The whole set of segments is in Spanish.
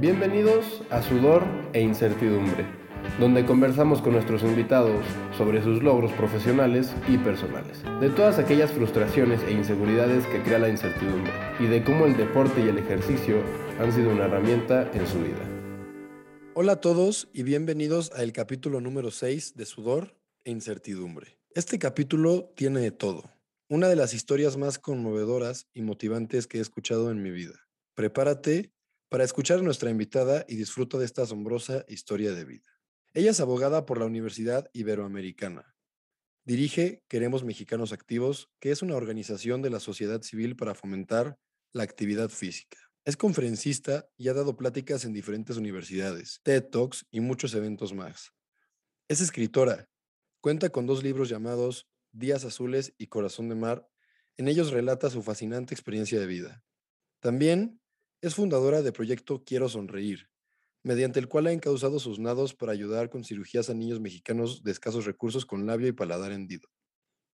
Bienvenidos a Sudor e Incertidumbre, donde conversamos con nuestros invitados sobre sus logros profesionales y personales, de todas aquellas frustraciones e inseguridades que crea la incertidumbre y de cómo el deporte y el ejercicio han sido una herramienta en su vida. Hola a todos y bienvenidos al capítulo número 6 de Sudor e Incertidumbre. Este capítulo tiene de todo, una de las historias más conmovedoras y motivantes que he escuchado en mi vida. Prepárate para escuchar a nuestra invitada y disfruta de esta asombrosa historia de vida. Ella es abogada por la Universidad Iberoamericana. Dirige Queremos Mexicanos Activos, que es una organización de la sociedad civil para fomentar la actividad física. Es conferencista y ha dado pláticas en diferentes universidades, TED Talks y muchos eventos más. Es escritora. Cuenta con dos libros llamados Días Azules y Corazón de Mar. En ellos relata su fascinante experiencia de vida. También es fundadora de proyecto Quiero Sonreír, mediante el cual ha encauzado sus nados para ayudar con cirugías a niños mexicanos de escasos recursos con labio y paladar hendido.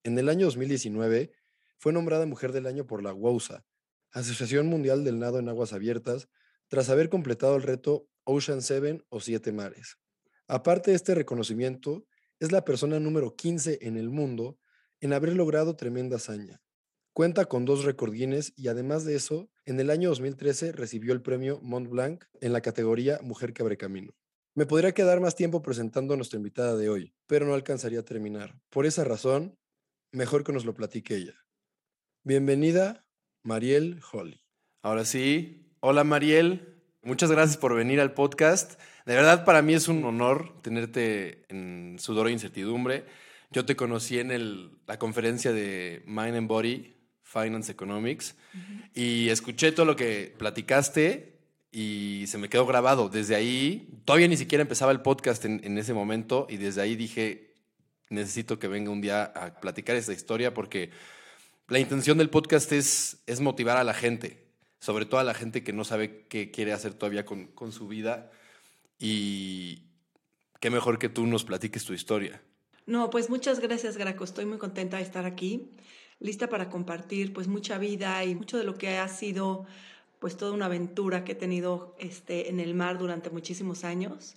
En el año 2019 fue nombrada Mujer del Año por la WOSA, Asociación Mundial del Nado en Aguas Abiertas, tras haber completado el reto Ocean Seven o Siete Mares. Aparte de este reconocimiento, es la persona número 15 en el mundo en haber logrado tremenda hazaña, Cuenta con dos récord Guinness y además de eso, en el año 2013 recibió el premio Mont Blanc en la categoría Mujer que camino. Me podría quedar más tiempo presentando a nuestra invitada de hoy, pero no alcanzaría a terminar. Por esa razón, mejor que nos lo platique ella. Bienvenida, Mariel Holly. Ahora sí, hola Mariel, muchas gracias por venir al podcast. De verdad para mí es un honor tenerte en Sudor e Incertidumbre. Yo te conocí en la conferencia de Mind and Body Finance Economics, y escuché todo lo que platicaste y se me quedó grabado. Desde ahí, todavía ni siquiera empezaba el podcast en, ese momento, y desde ahí dije, necesito que venga un día a platicar esta historia porque la intención del podcast es, es motivar a la gente, sobre todo a la gente que no sabe qué quiere hacer todavía con, con su vida. Y qué mejor que tú nos platiques tu historia. No, pues muchas gracias, Graco. Estoy muy contenta de estar aquí lista para compartir pues mucha vida y mucho de lo que ha sido pues toda una aventura que he tenido este, en el mar durante muchísimos años.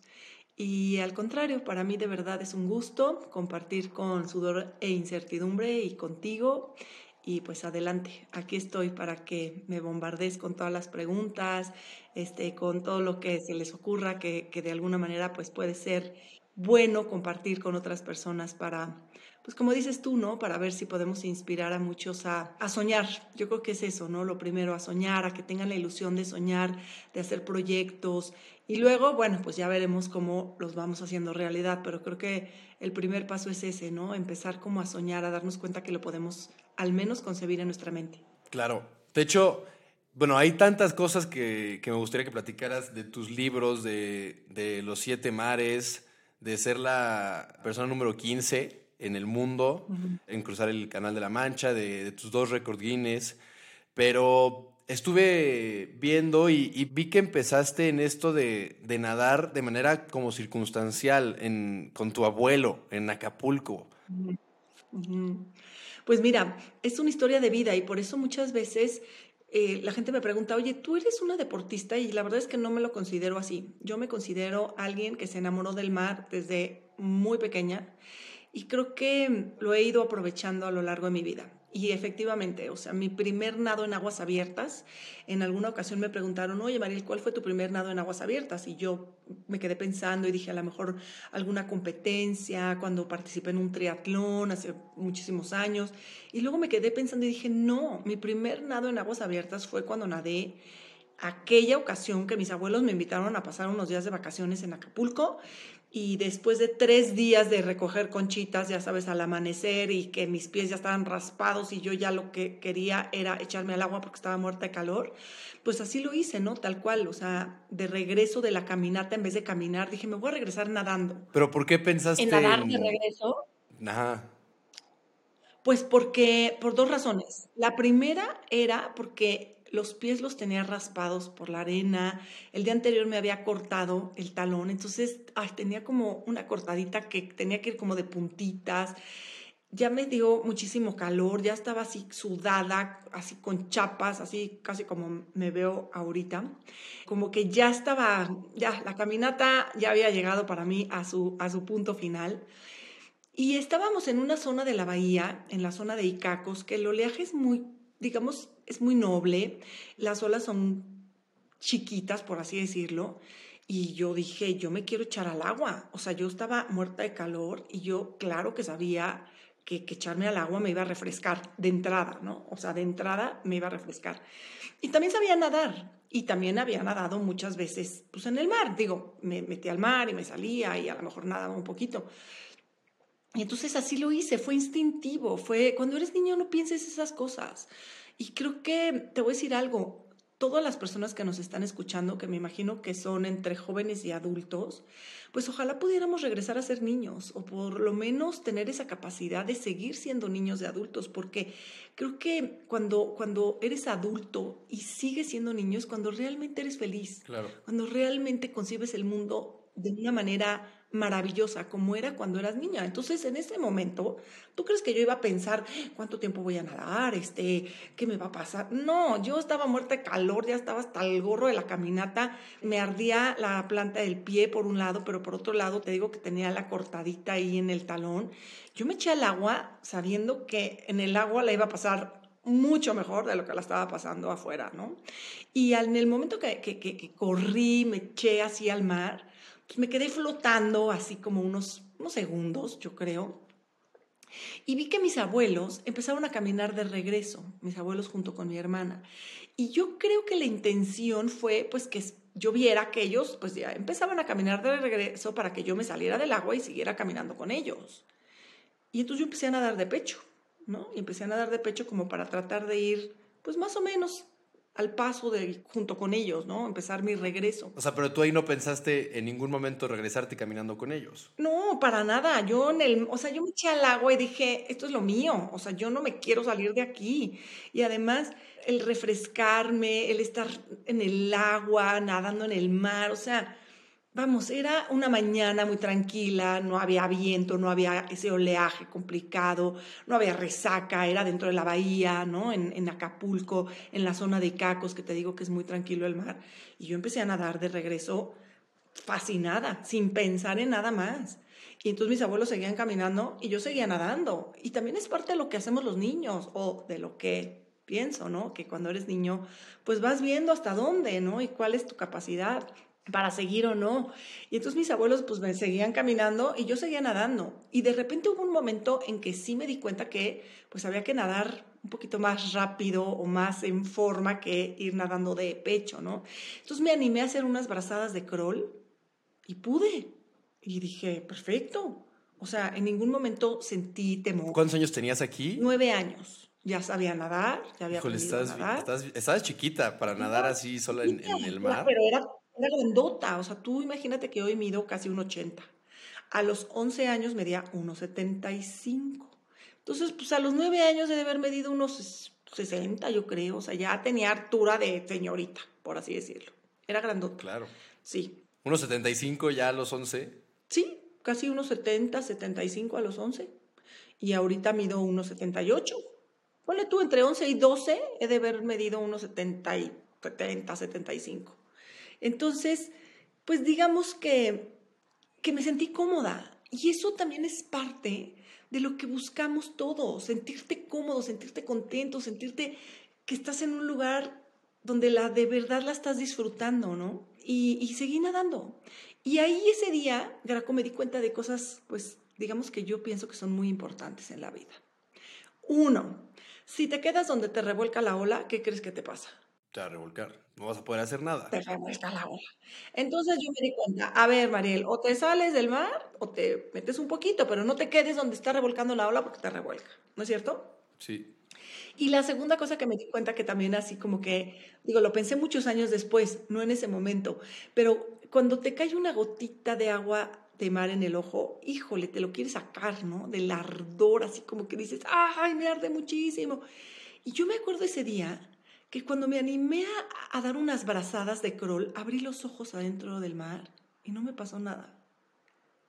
Y al contrario, para mí de verdad es un gusto compartir con sudor e incertidumbre y contigo. Y pues adelante, aquí estoy para que me bombardees con todas las preguntas, este, con todo lo que se les ocurra, que, que de alguna manera pues puede ser bueno compartir con otras personas para, pues como dices tú, ¿no? Para ver si podemos inspirar a muchos a, soñar. Yo creo que es eso, ¿no? Lo primero, a soñar, a que tengan la ilusión de soñar, de hacer proyectos. Y luego, bueno, pues ya veremos cómo los vamos haciendo realidad, pero creo que el primer paso es ese, ¿no? Empezar como a soñar, a darnos cuenta que lo podemos al menos concebir en nuestra mente. Claro. De hecho, bueno, hay tantas cosas que, me gustaría que platicaras de tus libros, de, de los siete mares, de ser la persona número 15 en el mundo, en cruzar el Canal de la Mancha, de, tus dos récord Guinness, pero estuve viendo y, vi que empezaste en esto de, nadar de manera como circunstancial en, con tu abuelo en Acapulco. Pues mira, es una historia de vida y por eso muchas veces eh, la gente me pregunta, oye, tú eres una deportista y la verdad es que no me lo considero así. Yo me considero alguien que se enamoró del mar desde muy pequeña y creo que lo he ido aprovechando a lo largo de mi vida. Y efectivamente, o sea, mi primer nado en aguas abiertas, en alguna ocasión me preguntaron, oye Mariel, ¿cuál fue tu primer nado en aguas abiertas? Y yo me quedé pensando y dije, a lo mejor alguna competencia, cuando participé en un triatlón hace muchísimos años. Y luego me quedé pensando y dije, no, mi primer nado en aguas abiertas fue cuando nadé aquella ocasión que mis abuelos me invitaron a pasar unos días de vacaciones en Acapulco y después de tres días de recoger conchitas, ya sabes, al amanecer y que mis pies ya estaban raspados y yo ya lo que quería era echarme al agua porque estaba muerta de calor, pues así lo hice, ¿no? Tal cual, o sea, de regreso de la caminata, en vez de caminar, dije, me voy a regresar nadando. ¿Pero por qué pensaste en nadar de regreso? Ajá. Pues porque, por dos razones. La primera era porque los pies los tenía raspados por la arena, el día anterior me había cortado el talón, entonces tenía como una cortadita que tenía que ir como de puntitas. ya me dio muchísimo calor, ya estaba así sudada, así con chapas, así casi como me veo ahorita. Como que ya estaba, ya la caminata ya había llegado para mí a su, a su punto final. Y estábamos en una zona de la bahía, en la zona de Icacos, que el oleaje es muy, digamos, es muy noble, las olas son chiquitas, por así decirlo. Y yo dije, yo me quiero echar al agua. O sea, yo estaba muerta de calor y yo, claro que sabía que, echarme al agua me iba a refrescar de entrada, ¿no? O sea, de entrada me iba a refrescar. Y también sabía nadar y también había nadado muchas veces pues en el mar. Digo, me metí al mar y me salía y a lo mejor nadaba un poquito. Y entonces así lo hice, fue instintivo, fue cuando eres niño no pienses esas cosas. Y creo que te voy a decir algo, todas las personas que nos están escuchando, que me imagino que son entre jóvenes y adultos, pues ojalá pudiéramos regresar a ser niños o por lo menos tener esa capacidad de seguir siendo niños de adultos, porque creo que cuando, cuando eres adulto y sigues siendo niño es cuando realmente eres feliz, claro. cuando realmente concibes el mundo de una manera maravillosa como era cuando eras niña. Entonces, en ese momento, ¿tú crees que yo iba a pensar cuánto tiempo voy a nadar? Este, ¿qué me va a pasar? No, yo estaba muerta de calor, ya estaba hasta el gorro de la caminata, me ardía la planta del pie por un lado, pero por otro lado te digo que tenía la cortadita ahí en el talón. Yo me eché al agua sabiendo que en el agua la iba a pasar mucho mejor de lo que la estaba pasando afuera, ¿no? Y en el momento que, que, que corrí, me eché así al mar, me quedé flotando así como unos, unos segundos, yo creo. Y vi que mis abuelos empezaron a caminar de regreso, mis abuelos junto con mi hermana. Y yo creo que la intención fue pues que yo viera que ellos pues ya empezaban a caminar de regreso para que yo me saliera del agua y siguiera caminando con ellos. Y entonces yo empecé a nadar de pecho, ¿no? Y empecé a nadar de pecho como para tratar de ir pues más o menos al paso de junto con ellos, ¿no? Empezar mi regreso. O sea, pero tú ahí no pensaste en ningún momento regresarte caminando con ellos. No, para nada. Yo en el, o sea, yo me eché al agua y dije, esto es lo mío, o sea, yo no me quiero salir de aquí. Y además el refrescarme, el estar en el agua, nadando en el mar, o sea, Vamos, era una mañana muy tranquila, no había viento, no había ese oleaje complicado, no había resaca, era dentro de la bahía, ¿no? En, Acapulco, en la zona de Cacos, que te digo que es muy tranquilo el mar. Y yo empecé a nadar de regreso fascinada, sin pensar en nada más. Y entonces mis abuelos seguían caminando y yo seguía nadando. Y también es parte de lo que hacemos los niños o de lo que pienso, ¿no? Que cuando eres niño, pues vas viendo hasta dónde, ¿no? Y cuál es tu capacidad para seguir o no. Y entonces mis abuelos pues me seguían caminando y yo seguía nadando. Y de repente hubo un momento en que sí me di cuenta que pues había que nadar un poquito más rápido o más en forma que ir nadando de pecho, ¿no? Entonces me animé a hacer unas brazadas de crawl y pude. Y dije, perfecto. O sea, en ningún momento sentí temor. ¿Cuántos años tenías aquí? Nueve años. Ya sabía nadar, ya había Híjole, nadar. Estabas, chiquita para nadar así sola en, en, el mar. Pero era era grandota, o sea, tú imagínate que hoy mido casi un 80. A los 11 años medía 1,75. Entonces, pues a los 9 años de haber medido unos 60, yo creo. O sea, ya tenía altura de señorita, por así decirlo. Era grandota. Claro. Sí. ¿1,75 ya a los 11? Sí, casi 1,70, 75 a los 11. Y ahorita mido 1,78. Ponle tú, entre 11 y 12 he de haber medido unos 70, 70, 75. Entonces, pues digamos que, que me sentí cómoda y eso también es parte de lo que buscamos todos, sentirte cómodo, sentirte contento, sentirte que estás en un lugar donde la de verdad la estás disfrutando, ¿no? Y, seguí nadando. Y ahí ese día, Graco, me di cuenta de cosas, pues, digamos que yo pienso que son muy importantes en la vida. Uno, si te quedas donde te revuelca la ola, ¿qué crees que te pasa? Te va a revolcar. No vas a poder hacer nada. Te revuelca la ola. Entonces yo me di cuenta, a ver, Mariel, o te sales del mar o te metes un poquito, pero no te quedes donde está revolcando la ola porque te revuelca. ¿No es cierto? Sí. Y la segunda cosa que me di cuenta que también así como que, digo, lo pensé muchos años después, no en ese momento, pero cuando te cae una gotita de agua de mar en el ojo, híjole, te lo quieres sacar, ¿no? Del ardor, así como que dices, ay, me arde muchísimo. Y yo me acuerdo ese día que cuando me animé a, dar unas brazadas de crawl, abrí los ojos adentro del mar y no me pasó nada.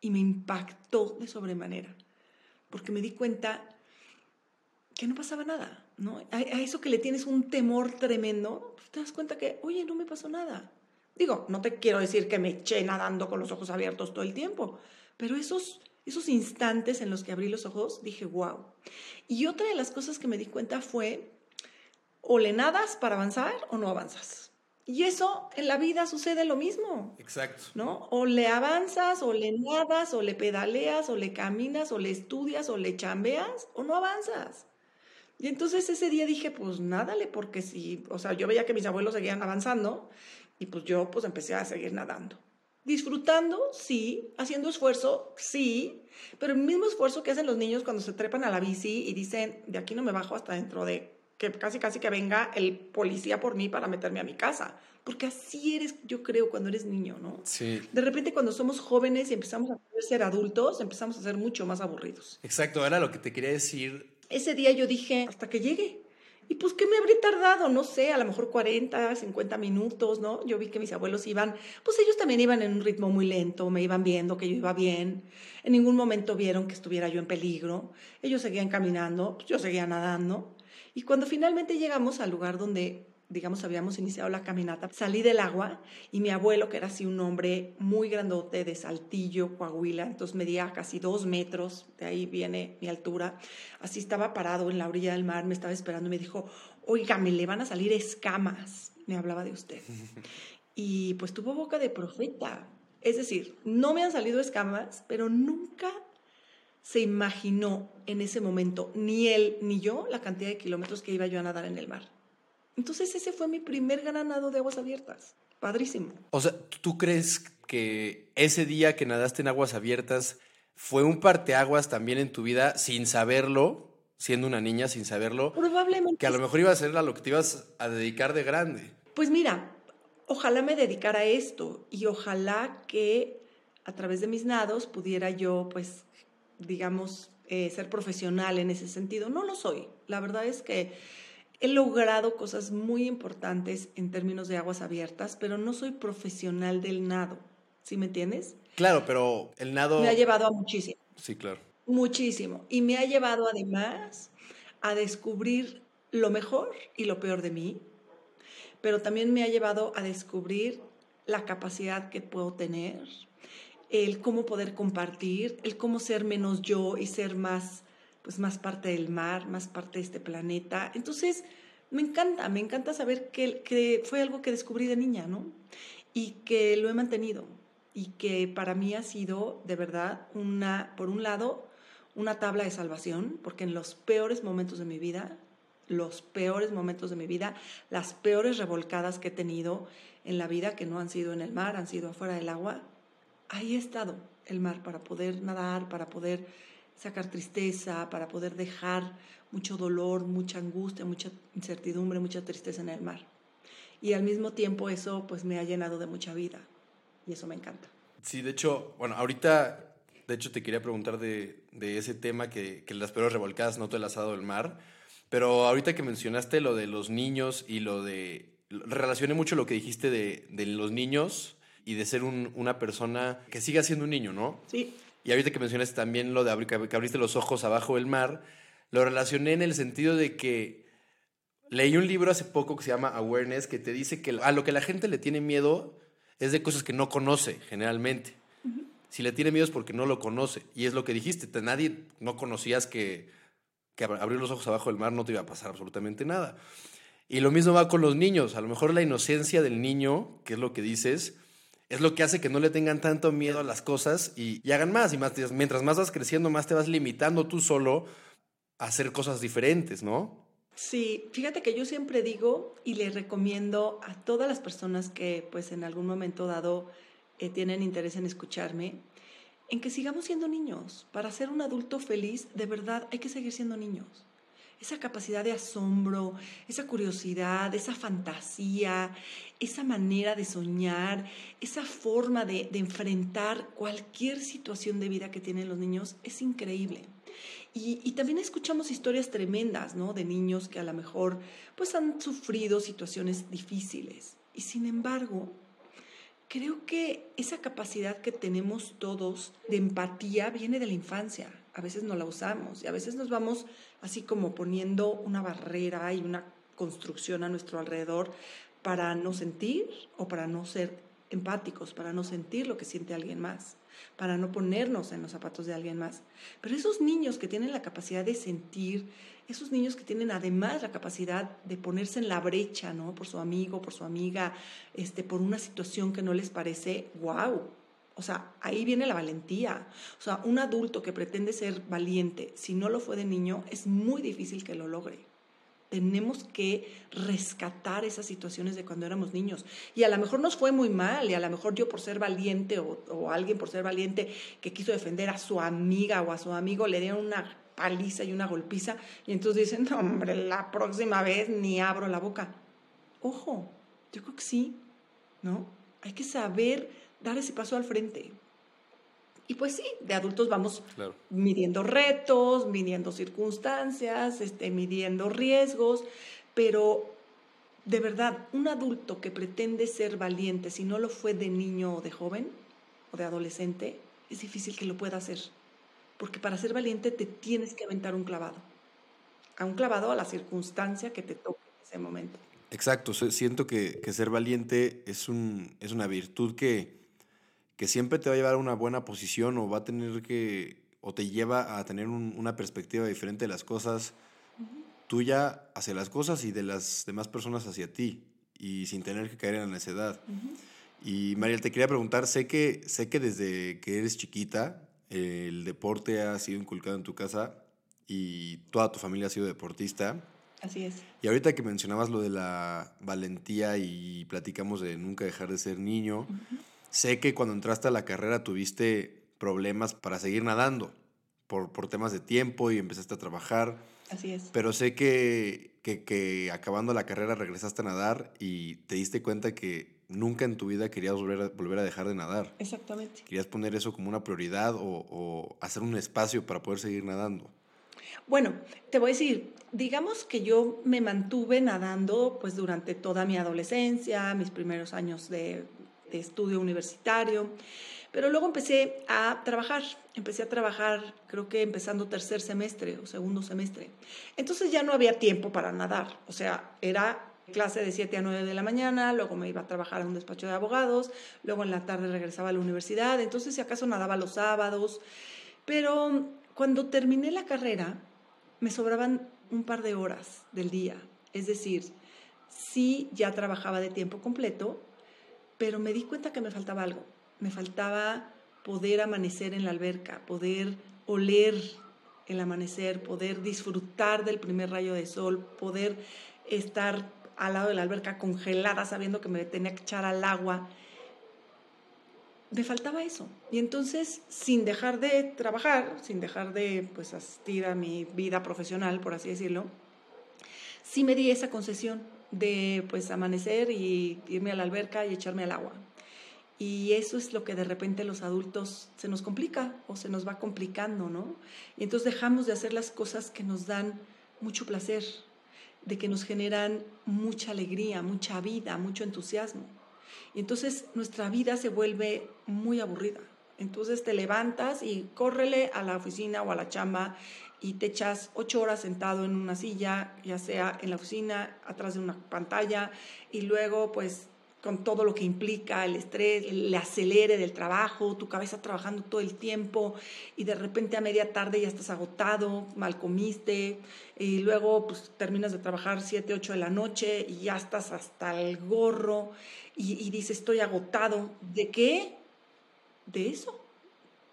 Y me impactó de sobremanera. porque me di cuenta que no pasaba nada, ¿no? A, eso que le tienes un temor tremendo, pues te das cuenta que, oye, no me pasó nada. Digo, no te quiero decir que me eché nadando con los ojos abiertos todo el tiempo, pero esos, esos instantes en los que abrí los ojos, dije, wow. Y otra de las cosas que me di cuenta fue, o le nadas para avanzar o no avanzas. Y eso en la vida sucede lo mismo. Exacto. ¿No? O le avanzas, o le nadas, o le pedaleas, o le caminas, o le estudias, o le chambeas, o no avanzas. Y entonces ese día dije, pues nádale, porque si, o sea, yo veía que mis abuelos seguían avanzando y pues yo pues empecé a seguir nadando. Disfrutando, sí, haciendo esfuerzo, sí, pero el mismo esfuerzo que hacen los niños cuando se trepan a la bici y dicen, de aquí no me bajo hasta dentro de que casi casi que venga el policía por mí para meterme a mi casa. Porque así eres, yo creo, cuando eres niño, ¿no? Sí. De repente cuando somos jóvenes y empezamos a ser adultos, empezamos a ser mucho más aburridos. Exacto, ahora lo que te quería decir. Ese día yo dije, hasta que llegue. Y pues, ¿qué me habría tardado? No sé, a lo mejor 40, 50 minutos, ¿no? Yo vi que mis abuelos iban, pues ellos también iban en un ritmo muy lento, me iban viendo que yo iba bien. En ningún momento vieron que estuviera yo en peligro. Ellos seguían caminando, pues yo seguía nadando. Y cuando finalmente llegamos al lugar donde digamos, habíamos iniciado la caminata, salí del agua y mi abuelo, que era así un hombre muy grandote de Saltillo, Coahuila, entonces medía casi dos metros, de ahí viene mi altura, así estaba parado en la orilla del mar, me estaba esperando y me dijo, oiga, me le van a salir escamas, me hablaba de usted. Y pues tuvo boca de profeta, es decir, no me han salido escamas, pero nunca se imaginó en ese momento, ni él ni yo, la cantidad de kilómetros que iba yo a nadar en el mar. Entonces ese fue mi primer ganado de aguas abiertas. Padrísimo. O sea, ¿tú crees que ese día que nadaste en aguas abiertas fue un parteaguas también en tu vida sin saberlo, siendo una niña sin saberlo? Probablemente. Que a lo mejor iba a ser a lo que te ibas a dedicar de grande. Pues mira, ojalá me dedicara a esto y ojalá que a través de mis nados pudiera yo, pues, digamos, eh, ser profesional en ese sentido. No lo soy. La verdad es que he logrado cosas muy importantes en términos de aguas abiertas, pero no soy profesional del nado. ¿Sí me entiendes? Claro, pero el nado... Me ha llevado a muchísimo. Sí, claro. Muchísimo. Y me ha llevado además a descubrir lo mejor y lo peor de mí, pero también me ha llevado a descubrir la capacidad que puedo tener, el cómo poder compartir, el cómo ser menos yo y ser más pues más parte del mar, más parte de este planeta. Entonces, me encanta, me encanta saber que, que fue algo que descubrí de niña, ¿no? Y que lo he mantenido y que para mí ha sido de verdad una, por un lado, una tabla de salvación, porque en los peores momentos de mi vida, los peores momentos de mi vida, las peores revolcadas que he tenido en la vida, que no han sido en el mar, han sido afuera del agua, ahí ha estado el mar para poder nadar, para poder sacar tristeza, para poder dejar mucho dolor, mucha angustia, mucha incertidumbre, mucha tristeza en el mar. Y al mismo tiempo eso pues me ha llenado de mucha vida y eso me encanta. Sí, de hecho, bueno, ahorita, de hecho te quería preguntar de, de ese tema que, que, las peores revolcadas no te las ha dado el mar, pero ahorita que mencionaste lo de los niños y lo de... Relacioné mucho lo que dijiste de, de los niños y de ser un, una persona que siga siendo un niño, ¿no? Sí. Y ahorita que mencionas también lo de que abriste los ojos abajo del mar, lo relacioné en el sentido de que leí un libro hace poco que se llama Awareness, que te dice que a lo que la gente le tiene miedo es de cosas que no conoce generalmente. Uh -huh. Si le tiene miedo es porque no lo conoce. Y es lo que dijiste, nadie no conocías que, que abrir los ojos abajo del mar no te iba a pasar absolutamente nada. Y lo mismo va con los niños. A lo mejor la inocencia del niño, que es lo que dices, es lo que hace que no le tengan tanto miedo a las cosas y, hagan más. Y más, mientras más vas creciendo, más te vas limitando tú solo a hacer cosas diferentes, ¿no? Sí, fíjate que yo siempre digo y le recomiendo a todas las personas que pues en algún momento dado eh, tienen interés en escucharme, en que sigamos siendo niños. Para ser un adulto feliz, de verdad hay que seguir siendo niños esa capacidad de asombro, esa curiosidad, esa fantasía, esa manera de soñar, esa forma de, enfrentar cualquier situación de vida que tienen los niños es increíble. Y, y, también escuchamos historias tremendas, ¿no? De niños que a lo mejor pues han sufrido situaciones difíciles. Y sin embargo, creo que esa capacidad que tenemos todos de empatía viene de la infancia a veces no la usamos y a veces nos vamos así como poniendo una barrera y una construcción a nuestro alrededor para no sentir o para no ser empáticos, para no sentir lo que siente alguien más, para no ponernos en los zapatos de alguien más. Pero esos niños que tienen la capacidad de sentir, esos niños que tienen además la capacidad de ponerse en la brecha, ¿no? Por su amigo, por su amiga, este, por una situación que no les parece, wow. O sea, ahí viene la valentía. O sea, un adulto que pretende ser valiente, si no lo fue de niño, es muy difícil que lo logre tenemos que rescatar esas situaciones de cuando éramos niños. Y a lo mejor nos fue muy mal, y a lo mejor yo por ser valiente o, alguien por ser valiente que quiso defender a su amiga o a su amigo le dieron una paliza y una golpiza, y entonces dicen, no, hombre, la próxima vez ni abro la boca. Ojo, yo creo que sí, ¿no? Hay que saber dar ese paso al frente. Y pues sí, de adultos vamos midiendo retos, midiendo circunstancias, este, midiendo riesgos, pero de verdad, un adulto que pretende ser valiente, si no lo fue de niño o de joven o de adolescente, es difícil que lo pueda hacer. Porque para ser valiente te tienes que aventar un clavado. A un clavado a la circunstancia que te toque en ese momento. Exacto, siento que, que ser valiente es, un, es una virtud que, que siempre te va a llevar a una buena posición o va a tener que, o te lleva a tener una perspectiva diferente de las cosas tuya hacia las cosas y de las demás personas hacia ti y sin tener que caer en la necedad. Y Mariel, te quería preguntar, sé que, sé que desde que eres chiquita el deporte ha sido inculcado en tu casa y toda tu familia ha sido deportista. Así es. Y ahorita que mencionabas lo de la valentía y platicamos de nunca dejar de ser niño, Sé que cuando entraste a la carrera tuviste problemas para seguir nadando por, por temas de tiempo y empezaste a trabajar. Así es. Pero sé que, que, que, acabando la carrera regresaste a nadar y te diste cuenta que nunca en tu vida querías volver a, volver a dejar de nadar. Exactamente. Querías poner eso como una prioridad o, o hacer un espacio para poder seguir nadando. Bueno, te voy a decir, digamos que yo me mantuve nadando pues durante toda mi adolescencia, mis primeros años de, de estudio universitario. Pero luego empecé a trabajar, empecé a trabajar creo que empezando tercer semestre o segundo semestre. Entonces ya no había tiempo para nadar, o sea, era clase de 7 a 9 de la mañana, luego me iba a trabajar a un despacho de abogados, luego en la tarde regresaba a la universidad, entonces si acaso nadaba los sábados, pero cuando terminé la carrera me sobraban un par de horas del día, es decir, sí ya trabajaba de tiempo completo, pero me di cuenta que me faltaba algo. Me faltaba poder amanecer en la alberca, poder oler el amanecer, poder disfrutar del primer rayo de sol, poder estar al lado de la alberca congelada sabiendo que me tenía que echar al agua. Me faltaba eso. Y entonces, sin dejar de trabajar, sin dejar de pues, asistir a mi vida profesional, por así decirlo, sí me di esa concesión de pues amanecer y irme a la alberca y echarme al agua. Y eso es lo que de repente los adultos se nos complica o se nos va complicando, ¿no? Y entonces dejamos de hacer las cosas que nos dan mucho placer, de que nos generan mucha alegría, mucha vida, mucho entusiasmo. Y entonces nuestra vida se vuelve muy aburrida. Entonces te levantas y córrele a la oficina o a la chamba y te echas ocho horas sentado en una silla, ya sea en la oficina, atrás de una pantalla, y luego pues con todo lo que implica el estrés, el acelere del trabajo, tu cabeza trabajando todo el tiempo y de repente a media tarde ya estás agotado, mal comiste y luego pues terminas de trabajar siete, ocho de la noche y ya estás hasta el gorro y, y dices estoy agotado. ¿De qué? De eso,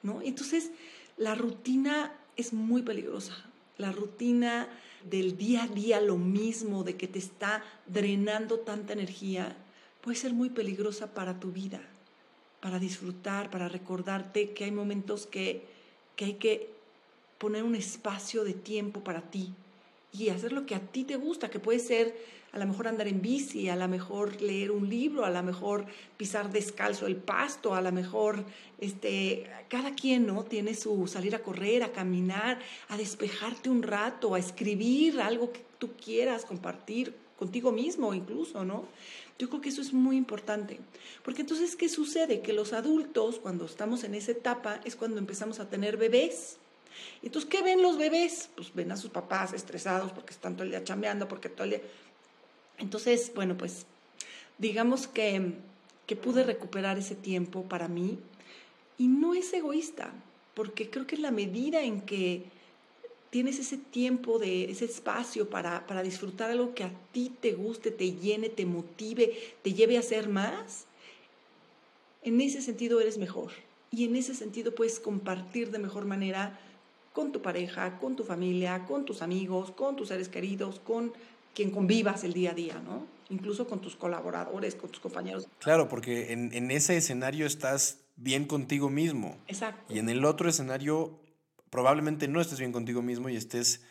¿no? Entonces la rutina es muy peligrosa. La rutina del día a día, lo mismo, de que te está drenando tanta energía, puede ser muy peligrosa para tu vida, para disfrutar, para recordarte que hay momentos que, que hay que poner un espacio de tiempo para ti y hacer lo que a ti te gusta, que puede ser a lo mejor andar en bici, a lo mejor leer un libro, a lo mejor pisar descalzo el pasto, a lo mejor este, cada quien ¿no? tiene su salir a correr, a caminar, a despejarte un rato, a escribir algo que tú quieras compartir contigo mismo incluso, ¿no? Yo creo que eso es muy importante, porque entonces, ¿qué sucede? Que los adultos, cuando estamos en esa etapa, es cuando empezamos a tener bebés. Entonces, ¿qué ven los bebés? Pues ven a sus papás estresados porque están todo el día chambeando, porque todo el día... Entonces, bueno, pues digamos que, que pude recuperar ese tiempo para mí y no es egoísta, porque creo que es la medida en que tienes ese tiempo, de, ese espacio para, para disfrutar algo que a ti te guste, te llene, te motive, te lleve a hacer más, en ese sentido eres mejor. Y en ese sentido puedes compartir de mejor manera con tu pareja, con tu familia, con tus amigos, con tus seres queridos, con quien convivas el día a día, ¿no? Incluso con tus colaboradores, con tus compañeros. Claro, porque en, en ese escenario estás bien contigo mismo. Exacto. Y en el otro escenario probablemente no estés bien contigo mismo y estés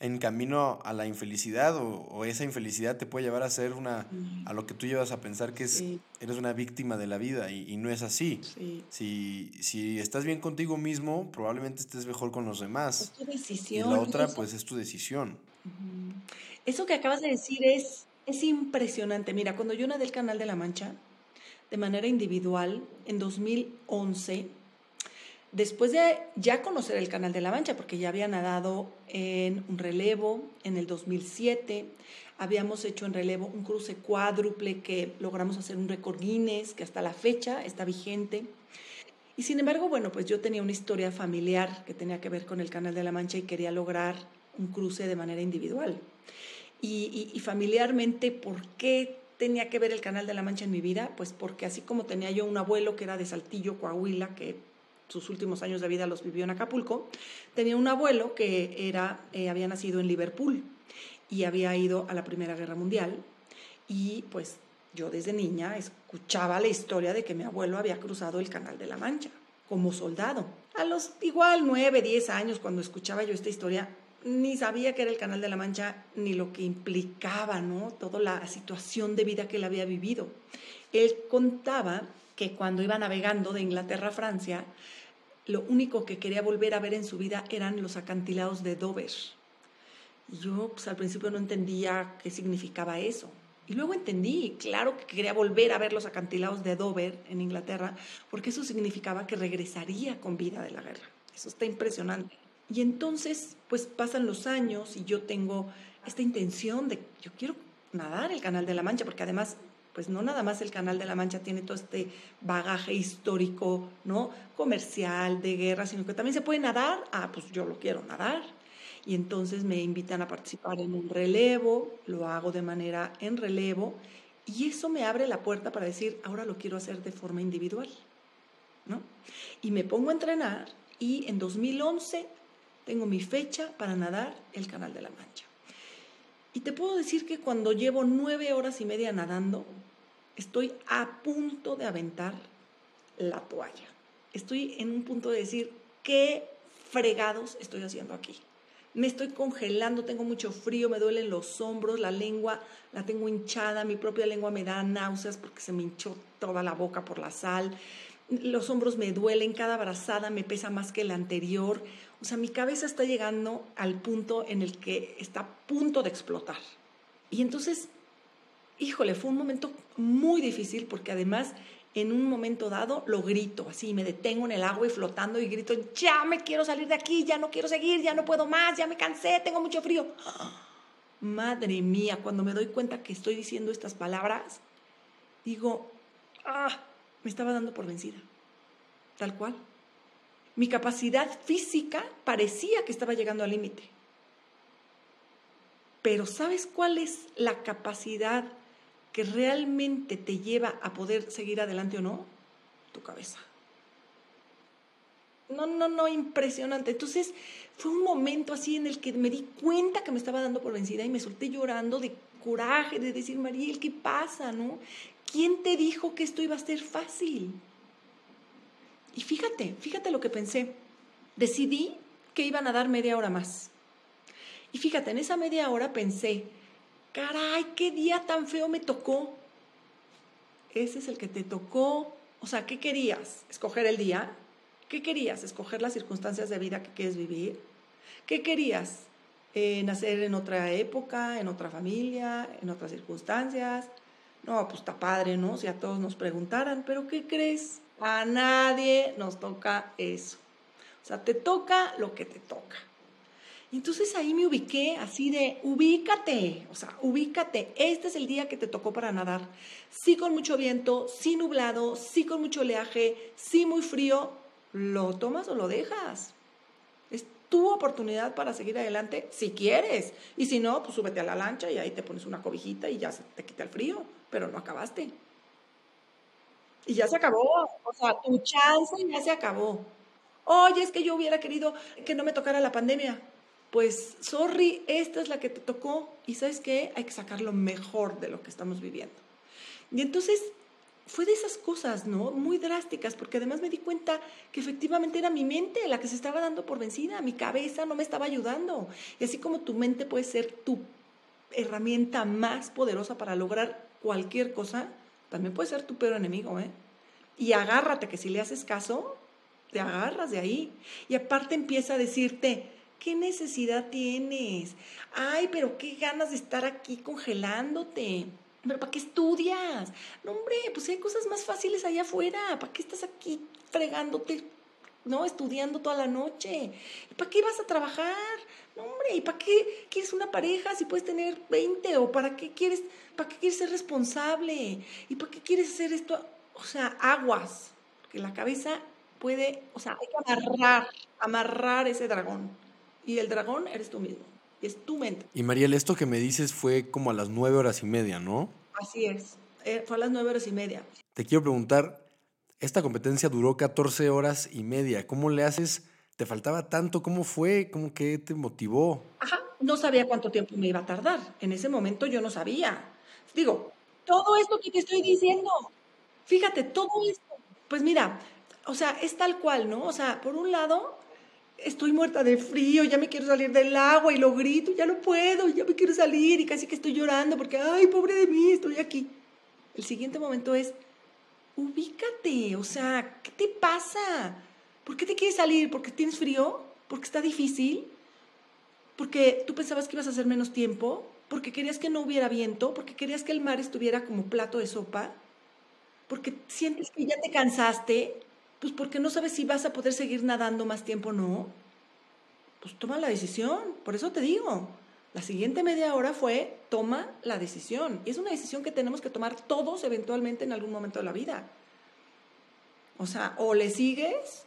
en camino a la infelicidad o, esa infelicidad te puede llevar a ser una a lo que tú llevas a pensar que es eres una víctima de la vida y, no es así si, si estás bien contigo mismo probablemente estés mejor con los demás es tu decisión y la otra pues es tu decisión eso que acabas de decir es es impresionante mira cuando yo nadé el canal de la Mancha de manera individual en 2011 Después de ya conocer el Canal de la Mancha, porque ya había nadado en un relevo en el 2007, habíamos hecho en relevo un cruce cuádruple que logramos hacer un récord Guinness, que hasta la fecha está vigente. Y sin embargo, bueno, pues yo tenía una historia familiar que tenía que ver con el Canal de la Mancha y quería lograr un cruce de manera individual. Y, familiarmente, ¿por qué tenía que ver el Canal de la Mancha en mi vida? Pues porque así como tenía yo un abuelo que era de Saltillo, Coahuila, que sus últimos años de vida los vivió en Acapulco, tenía un abuelo que era, eh, había nacido en Liverpool y había ido a la Primera Guerra Mundial y pues yo desde niña escuchaba la historia de que mi abuelo había cruzado el Canal de la Mancha como soldado. A los igual nueve, diez años, cuando escuchaba yo esta historia, ni sabía que era el Canal de la Mancha ni lo que implicaba, ¿no? Toda la situación de vida que él había vivido. Él contaba que cuando iba navegando de Inglaterra a Francia, lo único que quería volver a ver en su vida eran los acantilados de Dover. Y yo pues, al principio no entendía qué significaba eso. Y luego entendí, claro que quería volver a ver los acantilados de Dover en Inglaterra, porque eso significaba que regresaría con vida de la guerra. Eso está impresionante. Y entonces, pues pasan los años y yo tengo esta intención de, yo quiero nadar el Canal de la Mancha, porque además pues no nada más el Canal de la Mancha tiene todo este bagaje histórico, ¿no? Comercial, de guerra, sino que también se puede nadar. Ah, pues yo lo quiero nadar. Y entonces me invitan a participar en un relevo, lo hago de manera en relevo, y eso me abre la puerta para decir, ahora lo quiero hacer de forma individual, ¿no? Y me pongo a entrenar y en 2011 tengo mi fecha para nadar el Canal de la Mancha. Y te puedo decir que cuando llevo nueve horas y media nadando, estoy a punto de aventar la toalla. Estoy en un punto de decir, ¿qué fregados estoy haciendo aquí? Me estoy congelando, tengo mucho frío, me duelen los hombros, la lengua la tengo hinchada, mi propia lengua me da náuseas porque se me hinchó toda la boca por la sal, los hombros me duelen, cada brazada me pesa más que la anterior. O sea, mi cabeza está llegando al punto en el que está a punto de explotar. Y entonces, híjole, fue un momento muy difícil porque además en un momento dado lo grito, así me detengo en el agua y flotando y grito, ya me quiero salir de aquí, ya no quiero seguir, ya no puedo más, ya me cansé, tengo mucho frío. Madre mía, cuando me doy cuenta que estoy diciendo estas palabras, digo, ah, me estaba dando por vencida, tal cual. Mi capacidad física parecía que estaba llegando al límite. Pero ¿sabes cuál es la capacidad que realmente te lleva a poder seguir adelante o no? Tu cabeza. No, no, no, impresionante. Entonces fue un momento así en el que me di cuenta que me estaba dando por vencida y me solté llorando de coraje, de decir, Mariel, ¿qué pasa? ¿No? ¿Quién te dijo que esto iba a ser fácil? Y fíjate, fíjate lo que pensé. Decidí que iban a dar media hora más. Y fíjate, en esa media hora pensé, caray, qué día tan feo me tocó. Ese es el que te tocó. O sea, ¿qué querías? ¿Escoger el día? ¿Qué querías? ¿Escoger las circunstancias de vida que quieres vivir? ¿Qué querías? Eh, ¿Nacer en otra época, en otra familia, en otras circunstancias? No, pues está padre, ¿no? Si a todos nos preguntaran, pero ¿qué crees? A nadie nos toca eso. O sea, te toca lo que te toca. Y entonces ahí me ubiqué así de, ubícate, o sea, ubícate, este es el día que te tocó para nadar. Sí con mucho viento, sí nublado, sí con mucho oleaje, sí muy frío, ¿lo tomas o lo dejas? Es tu oportunidad para seguir adelante si quieres. Y si no, pues súbete a la lancha y ahí te pones una cobijita y ya se te quita el frío, pero no acabaste. Y ya se acabó, o sea, tu chance ya se acabó. Oye, es que yo hubiera querido que no me tocara la pandemia pues, sorry, esta es la que te tocó y sabes qué, hay que sacar lo mejor de lo que estamos viviendo. Y entonces fue de esas cosas, ¿no? Muy drásticas, porque además me di cuenta que efectivamente era mi mente la que se estaba dando por vencida, mi cabeza no me estaba ayudando. Y así como tu mente puede ser tu herramienta más poderosa para lograr cualquier cosa, también puede ser tu peor enemigo, ¿eh? Y agárrate que si le haces caso, te agarras de ahí. Y aparte empieza a decirte, ¿Qué necesidad tienes? Ay, pero qué ganas de estar aquí congelándote. ¿Pero para qué estudias? No, hombre, pues hay cosas más fáciles allá afuera. ¿Para qué estás aquí fregándote, no? Estudiando toda la noche. ¿Y para qué vas a trabajar? No, hombre, ¿y para qué quieres una pareja si puedes tener 20? ¿O para qué quieres, para qué quieres ser responsable? ¿Y para qué quieres hacer esto? O sea, aguas. Porque la cabeza puede, o sea, hay que amarrar, amarrar ese dragón y el dragón eres tú mismo. es tu mente. Y Mariel, esto que me dices fue como a las nueve horas y media, ¿no? Así es. Eh, fue a las nueve horas y media. Te quiero preguntar, esta competencia duró 14 horas y media. ¿Cómo le haces? ¿Te faltaba tanto? ¿Cómo fue? ¿Cómo que te motivó? Ajá, no sabía cuánto tiempo me iba a tardar. En ese momento yo no sabía. Digo, todo esto que te estoy diciendo, fíjate, todo esto, pues mira, o sea, es tal cual, ¿no? O sea, por un lado, estoy muerta de frío, ya me quiero salir del agua y lo grito, ya no puedo, ya me quiero salir y casi que estoy llorando porque, ay, pobre de mí, estoy aquí. El siguiente momento es, ubícate, o sea, ¿qué te pasa? ¿Por qué te quieres salir? ¿Porque tienes frío? ¿Porque está difícil? ¿Porque tú pensabas que ibas a hacer menos tiempo? ¿Porque querías que no hubiera viento? ¿Porque querías que el mar estuviera como plato de sopa? ¿Porque sientes que ya te cansaste? Pues porque no sabes si vas a poder seguir nadando más tiempo o no. Pues toma la decisión. Por eso te digo, la siguiente media hora fue toma la decisión. Y es una decisión que tenemos que tomar todos eventualmente en algún momento de la vida. O sea, o le sigues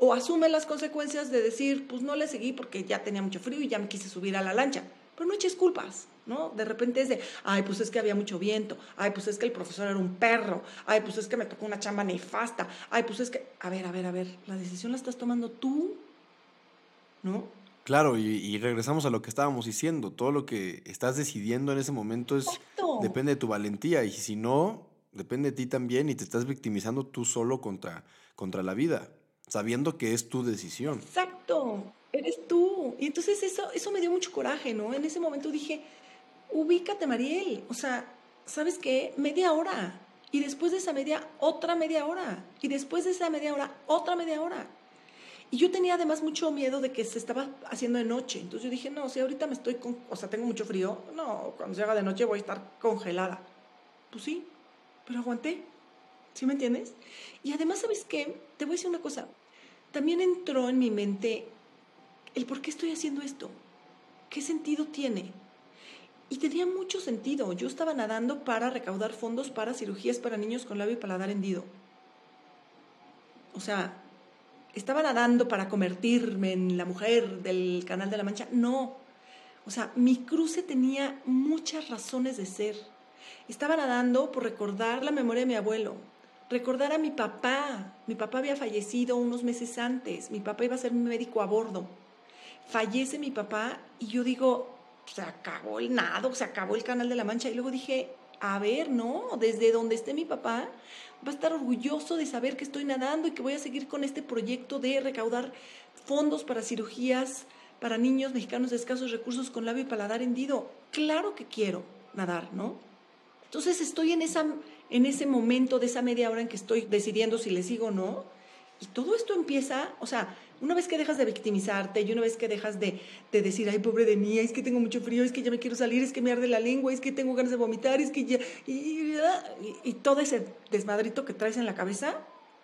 o asume las consecuencias de decir, pues no le seguí porque ya tenía mucho frío y ya me quise subir a la lancha. Pero no eches culpas. ¿no? De repente es de, ay, pues es que había mucho viento, ay, pues es que el profesor era un perro, ay, pues es que me tocó una chamba nefasta, ay, pues es que, a ver, a ver, a ver, la decisión la estás tomando tú, ¿no? Claro, y, regresamos a lo que estábamos diciendo, todo lo que estás decidiendo en ese momento es, depende de tu valentía, y si no, depende de ti también, y te estás victimizando tú solo contra, contra la vida, sabiendo que es tu decisión. Exacto, eres tú. Y entonces eso, eso me dio mucho coraje, ¿no? En ese momento dije, ubícate, Mariel. O sea, ¿sabes qué? Media hora. Y después de esa media, otra media hora. Y después de esa media hora, otra media hora. Y yo tenía además mucho miedo de que se estaba haciendo de noche. Entonces yo dije, no, si ahorita me estoy, con, o sea, tengo mucho frío, no, cuando se haga de noche voy a estar congelada. Pues sí, pero aguanté. ¿Sí me entiendes? Y además, ¿sabes qué? Te voy a decir una cosa. También entró en mi mente el por qué estoy haciendo esto. ¿Qué sentido tiene? Y tenía mucho sentido. Yo estaba nadando para recaudar fondos para cirugías para niños con labio y paladar hendido. O sea, ¿estaba nadando para convertirme en la mujer del Canal de la Mancha? No. O sea, mi cruce tenía muchas razones de ser. Estaba nadando por recordar la memoria de mi abuelo, recordar a mi papá. Mi papá había fallecido unos meses antes. Mi papá iba a ser médico a bordo. Fallece mi papá y yo digo, se acabó el nado, se acabó el Canal de la Mancha. Y luego dije, a ver, no, desde donde esté mi papá, va a estar orgulloso de saber que estoy nadando y que voy a seguir con este proyecto de recaudar fondos para cirugías para niños mexicanos de escasos recursos con labio y paladar hendido. Claro que quiero nadar, ¿no? Entonces estoy en, esa, en ese momento de esa media hora en que estoy decidiendo si le sigo o no. Y todo esto empieza, o sea, una vez que dejas de victimizarte y una vez que dejas de, decir, ay, pobre de mí, es que tengo mucho frío, es que ya me quiero salir, es que me arde la lengua, es que tengo ganas de vomitar, es que ya... Y, todo ese desmadrito que traes en la cabeza,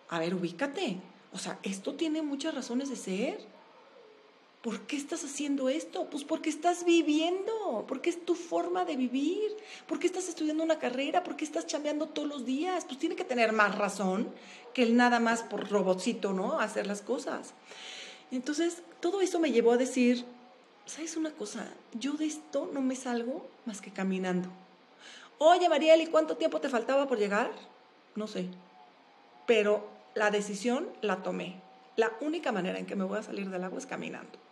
a ver, ubícate. O sea, esto tiene muchas razones de ser. ¿Por qué estás haciendo esto? Pues porque estás viviendo, porque es tu forma de vivir, porque estás estudiando una carrera, porque estás chambeando todos los días. Pues tiene que tener más razón que el nada más por robotcito, ¿no? Hacer las cosas. Entonces, todo eso me llevó a decir, ¿sabes una cosa? Yo de esto no me salgo más que caminando. Oye, Mariel, ¿y cuánto tiempo te faltaba por llegar? No sé. Pero la decisión la tomé. La única manera en que me voy a salir del agua es caminando.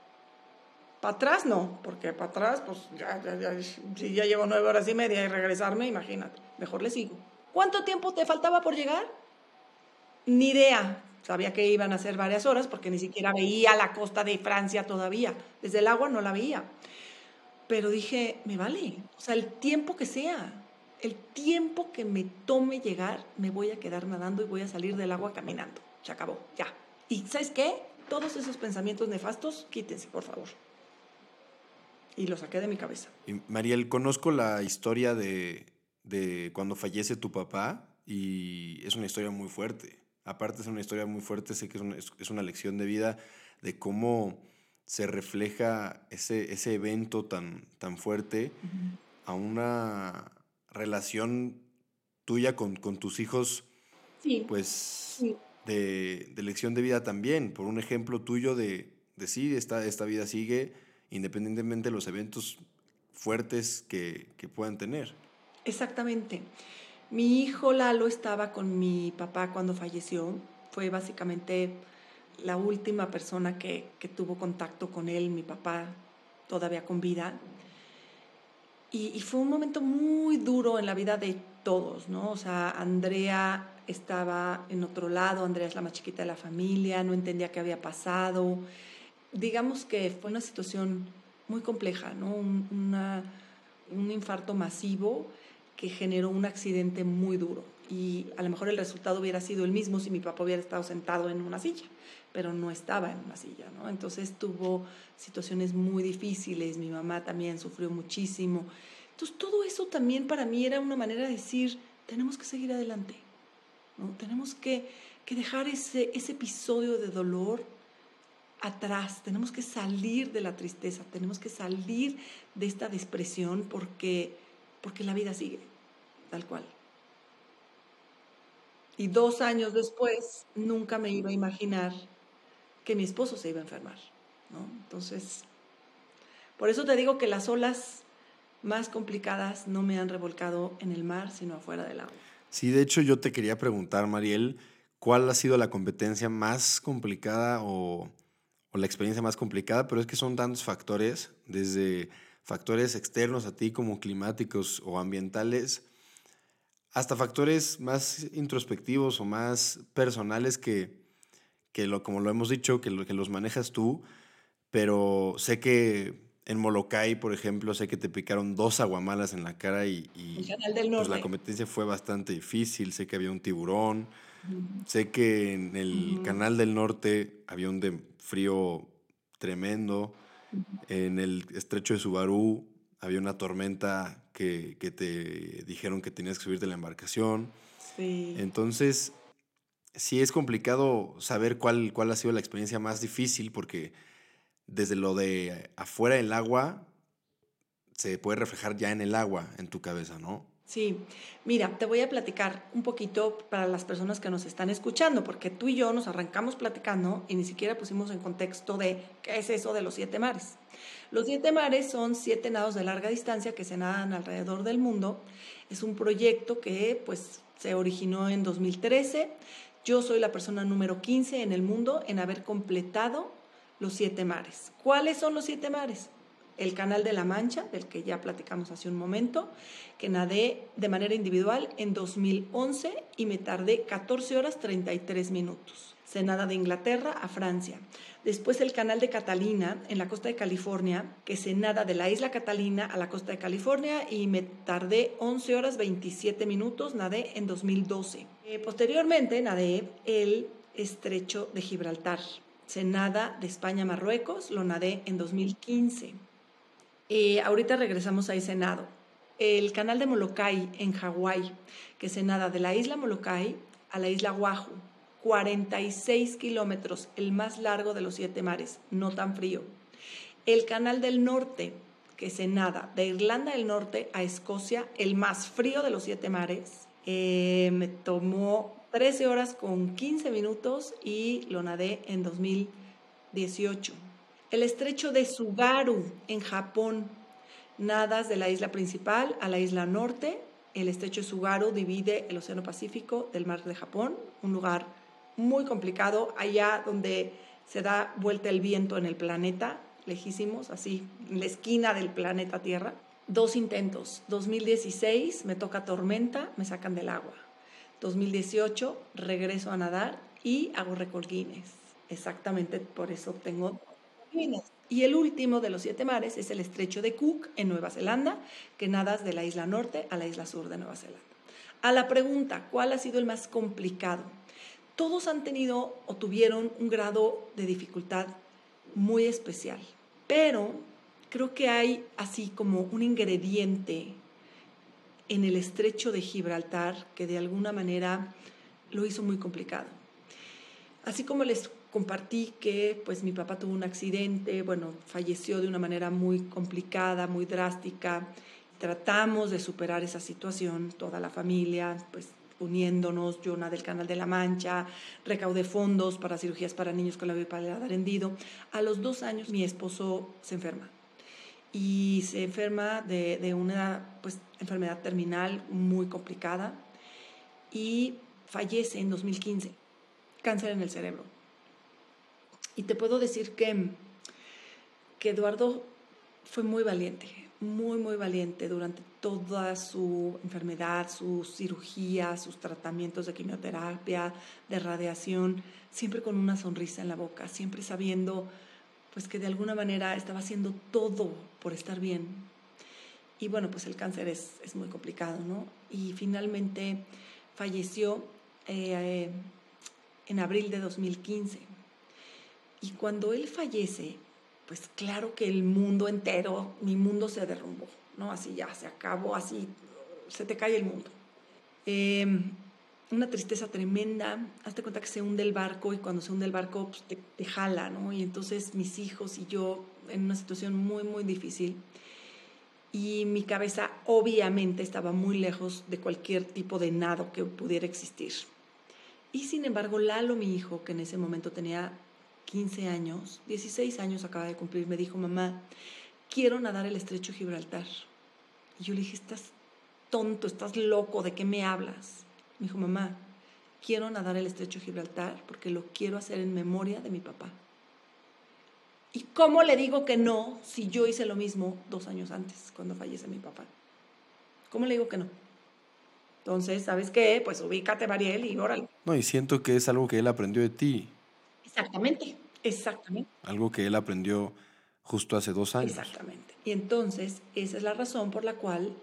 Para atrás no, porque para atrás, pues ya, ya, ya, si ya llevo nueve horas y media y regresarme, imagínate, mejor le sigo. ¿Cuánto tiempo te faltaba por llegar? Ni idea. Sabía que iban a ser varias horas porque ni siquiera veía la costa de Francia todavía. Desde el agua no la veía. Pero dije, me vale. O sea, el tiempo que sea, el tiempo que me tome llegar, me voy a quedar nadando y voy a salir del agua caminando. Se acabó, ya. ¿Y sabes qué? Todos esos pensamientos nefastos, quítense, por favor y lo saqué de mi cabeza. Y Mariel, conozco la historia de, de cuando fallece tu papá y es una historia muy fuerte. Aparte es una historia muy fuerte, sé que es una, es una lección de vida de cómo se refleja ese, ese evento tan, tan fuerte a una relación tuya con, con tus hijos, sí. pues De, de, lección de vida también, por un ejemplo tuyo de, de sí, esta, esta vida sigue, independientemente de los eventos fuertes que, que puedan tener. Exactamente. Mi hijo Lalo estaba con mi papá cuando falleció. Fue básicamente la última persona que, que, tuvo contacto con él, mi papá todavía con vida. Y, y, fue un momento muy duro en la vida de todos, ¿no? O sea, Andrea estaba en otro lado, Andrea es la más chiquita de la familia, no entendía qué había pasado digamos que fue una situación muy compleja, ¿no? Un, infarto masivo que generó un accidente muy duro. Y a lo mejor el resultado hubiera sido el mismo si mi papá hubiera estado sentado en una silla, pero no estaba en una silla, ¿no? Entonces tuvo situaciones muy difíciles, mi mamá también sufrió muchísimo. Entonces todo eso también para mí era una manera de decir, tenemos que seguir adelante, ¿no? Tenemos que, dejar ese episodio de dolor atrás, tenemos que salir de la tristeza, tenemos que salir de esta depresión porque, porque la vida sigue, tal cual. Y dos años después, nunca me iba a imaginar que mi esposo se iba a enfermar. ¿no? Entonces, por eso te digo que las olas más complicadas no me han revolcado en el mar, sino afuera del agua. Sí, de hecho yo te quería preguntar, Mariel, ¿cuál ha sido la competencia más complicada o o la experiencia más complicada, pero es que son tantos factores, desde factores externos a ti como climáticos o ambientales, hasta factores más introspectivos o más personales que, que lo, como lo hemos dicho, que, lo, que los manejas tú, pero sé que en Molokai, por ejemplo, sé que te picaron dos aguamalas en la cara y, y pues la competencia fue bastante difícil, sé que había un tiburón, sé que en el Canal del Norte había un de frío tremendo. En el estrecho de Subaru había una tormenta que, que, te dijeron que tenías que subirte a la embarcación. Sí. Entonces, sí es complicado saber cuál, cuál ha sido la experiencia más difícil porque desde lo de afuera del agua se puede reflejar ya en el agua, en tu cabeza, ¿no? Sí, mira, te voy a platicar un poquito para las personas que nos están escuchando, porque tú y yo nos arrancamos platicando y ni siquiera pusimos en contexto de qué es eso de los siete mares. Los siete mares son siete nados de larga distancia que se nadan alrededor del mundo. Es un proyecto que pues se originó en 2013. Yo soy la persona número 15 en el mundo en haber completado los siete mares. ¿Cuáles son los siete mares? El Canal de la Mancha, del que ya platicamos hace un momento, que nadé de manera individual en 2011 y me tardé 14 horas 33 minutos. Se nada de Inglaterra a Francia. Después el Canal de Catalina en la costa de California, que se nada de la isla Catalina a la costa de California y me tardé 11 horas 27 minutos, nadé en 2012. Eh, posteriormente nadé el Estrecho de Gibraltar. Se nada de España a Marruecos, lo nadé en 2015. Eh, ahorita regresamos a ese nado. El canal de Molokai en Hawái, que se nada de la isla Molokai a la isla Oahu. 46 kilómetros, el más largo de los siete mares, no tan frío. El Canal del Norte, que se nada de Irlanda del Norte a Escocia, el más frío de los siete mares, eh, me tomó 13 horas con 15 minutos y lo nadé en 2018. El estrecho de Sugaru en Japón, nadas de la isla principal a la isla norte. El estrecho de Sugaru divide el Océano Pacífico del mar de Japón, un lugar muy complicado, allá donde se da vuelta el viento en el planeta, lejísimos, así, en la esquina del planeta Tierra. Dos intentos. 2016 me toca tormenta, me sacan del agua. 2018 regreso a nadar y hago récord. Exactamente por eso tengo. Y el último de los siete mares es el estrecho de Cook en Nueva Zelanda, que nadas de la isla norte a la isla sur de Nueva Zelanda. A la pregunta, ¿cuál ha sido el más complicado? Todos han tenido o tuvieron un grado de dificultad muy especial, pero creo que hay así como un ingrediente en el estrecho de Gibraltar que de alguna manera lo hizo muy complicado. Así como les compartí que pues mi papá tuvo un accidente, bueno, falleció de una manera muy complicada, muy drástica. Tratamos de superar esa situación, toda la familia, pues uniéndonos, yo del Canal de la Mancha, recaudé fondos para cirugías para niños con la bipolaridad rendido. A los dos años mi esposo se enferma y se enferma de, de una pues, enfermedad terminal muy complicada y fallece en 2015, cáncer en el cerebro. Y te puedo decir que, que Eduardo fue muy valiente, muy, muy valiente durante toda su enfermedad, sus cirugías, sus tratamientos de quimioterapia, de radiación, siempre con una sonrisa en la boca, siempre sabiendo pues que de alguna manera estaba haciendo todo por estar bien. Y bueno, pues el cáncer es, es muy complicado, ¿no? Y finalmente falleció eh, en abril de 2015. Y cuando él fallece, pues claro que el mundo entero, mi mundo se derrumbó, ¿no? Así ya, se acabó, así, se te cae el mundo. Eh, una tristeza tremenda. Hazte cuenta que se hunde el barco y cuando se hunde el barco pues, te, jala, ¿no? Y entonces mis hijos y yo en una situación muy, muy difícil. Y mi cabeza obviamente estaba muy lejos de cualquier tipo de nado que pudiera existir. Y sin embargo, Lalo, mi hijo, que en ese momento tenía 15 años, 16 años acaba de cumplir, me dijo, mamá, quiero nadar el estrecho Gibraltar. Y yo le dije, estás tonto, estás loco, ¿de qué me hablas? Me dijo, mamá, quiero nadar el estrecho Gibraltar porque lo quiero hacer en memoria de mi papá. ¿Y cómo le digo que no si yo hice lo mismo dos años antes, cuando fallece mi papá? ¿Cómo le digo que no? Entonces, ¿sabes qué? Pues ubícate, Mariel, y órale. No, y siento que es algo que él aprendió de ti. Exactamente, exactamente. Algo que él aprendió justo hace dos años. Exactamente. Y entonces, esa es la razón por la cual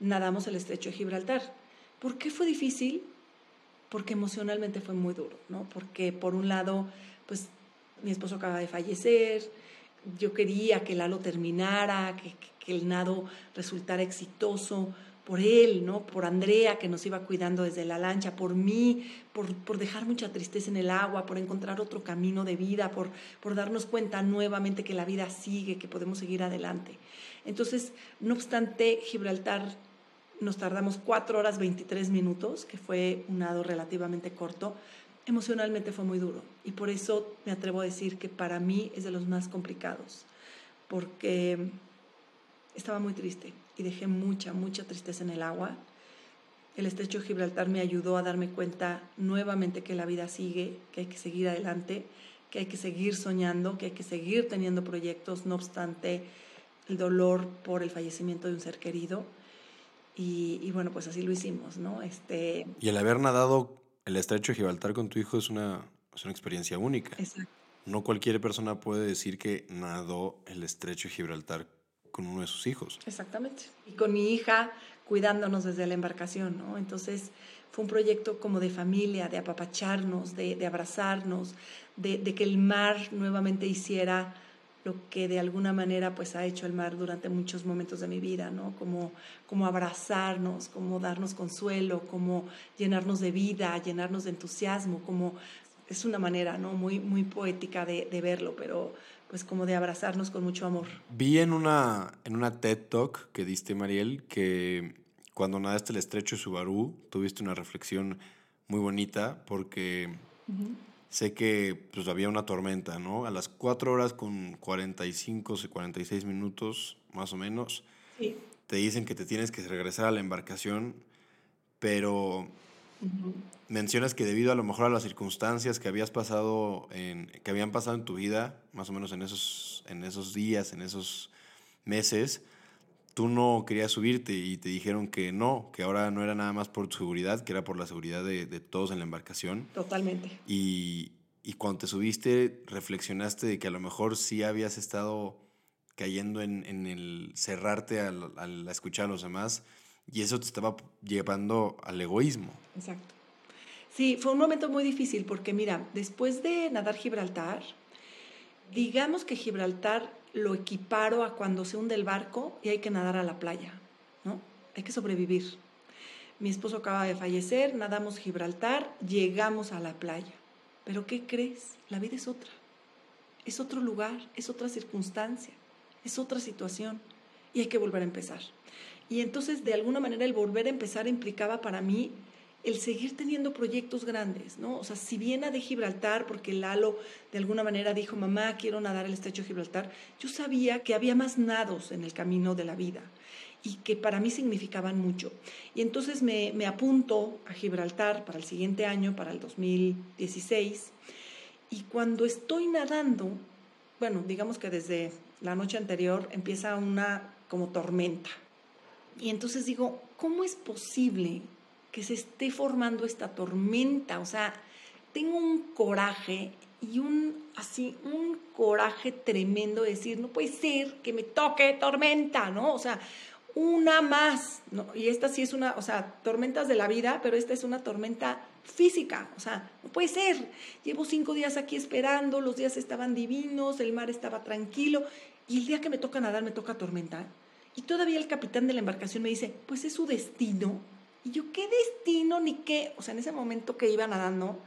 nadamos el estrecho de Gibraltar. ¿Por qué fue difícil? Porque emocionalmente fue muy duro, ¿no? Porque por un lado, pues mi esposo acaba de fallecer, yo quería que Lalo terminara, que, que, el nado resultara exitoso por él, ¿no? Por Andrea que nos iba cuidando desde la lancha, por mí, por, por, dejar mucha tristeza en el agua, por encontrar otro camino de vida, por, por darnos cuenta nuevamente que la vida sigue, que podemos seguir adelante. Entonces, no obstante, Gibraltar nos tardamos 4 horas 23 minutos, que fue un nado relativamente corto. Emocionalmente fue muy duro y por eso me atrevo a decir que para mí es de los más complicados, porque estaba muy triste y dejé mucha, mucha tristeza en el agua. El estrecho de Gibraltar me ayudó a darme cuenta nuevamente que la vida sigue, que hay que seguir adelante, que hay que seguir soñando, que hay que seguir teniendo proyectos, no obstante el dolor por el fallecimiento de un ser querido y, bueno, pues así lo hicimos, ¿no? Este... Y el haber nadado el estrecho de Gibraltar con tu hijo es una, es una experiencia única. Exacto. No cualquier persona puede decir que nadó el estrecho de Gibraltar con uno de sus hijos. Exactamente. Y con mi hija cuidándonos desde la embarcación, ¿no? Entonces fue un proyecto como de familia, de apapacharnos, de, de abrazarnos, de, de, que el mar nuevamente hiciera lo que de alguna manera pues ha hecho el mar durante muchos momentos de mi vida, ¿no? Como, como abrazarnos, como darnos consuelo, como llenarnos de vida, llenarnos de entusiasmo, como es una manera, ¿no? Muy, muy poética de, de verlo, pero pues como de abrazarnos con mucho amor. Vi en una, en una TED Talk que diste, Mariel, que cuando nadaste el estrecho de Subaru, tuviste una reflexión muy bonita porque sé que pues, había una tormenta, ¿no? A las 4 horas con 45, 46 minutos, más o menos, te dicen que te tienes que regresar a la embarcación, pero mencionas que debido a lo mejor a las circunstancias que habías pasado en, que habían pasado en tu vida, más o menos en esos, en esos días, en esos meses, tú no querías subirte y te dijeron que no, que ahora no era nada más por tu seguridad, que era por la seguridad de, de todos en la embarcación. Totalmente. Y, y, cuando te subiste, reflexionaste de que a lo mejor sí habías estado cayendo en, en el cerrarte al, al escuchar a los demás y eso te estaba llevando al egoísmo. Exacto. Sí, fue un momento muy difícil porque mira, después de nadar Gibraltar, digamos que Gibraltar lo equiparo a cuando se hunde el barco y hay que nadar a la playa, ¿no? Hay que sobrevivir. Mi esposo acaba de fallecer, nadamos Gibraltar, llegamos a la playa. Pero ¿qué crees? La vida es otra. Es otro lugar, es otra circunstancia, es otra situación y hay que volver a empezar. Y entonces, de alguna manera, el volver a empezar implicaba para mí el seguir teniendo proyectos grandes, ¿no? O sea, si viene de Gibraltar, porque Lalo de alguna manera dijo, mamá, quiero nadar el estrecho de Gibraltar, yo sabía que había más nados en el camino de la vida y que para mí significaban mucho. Y entonces me, me apunto a Gibraltar para el siguiente año, para el 2016, y cuando estoy nadando, bueno, digamos que desde la noche anterior empieza una como tormenta. Y entonces digo, ¿cómo es posible que se esté formando esta tormenta. O sea, tengo un coraje y un así, un coraje tremendo de decir, no puede ser que me toque tormenta, ¿no? O sea, una más, ¿no? Y esta sí es una, o sea, tormentas de la vida, pero esta es una tormenta física, o sea, no puede ser. Llevo cinco días aquí esperando, los días estaban divinos, el mar estaba tranquilo, y el día que me toca nadar me toca tormenta. Y todavía el capitán de la embarcación me dice, pues es su destino y yo, ¿qué destino ni qué? O sea, en ese momento que iba nadando,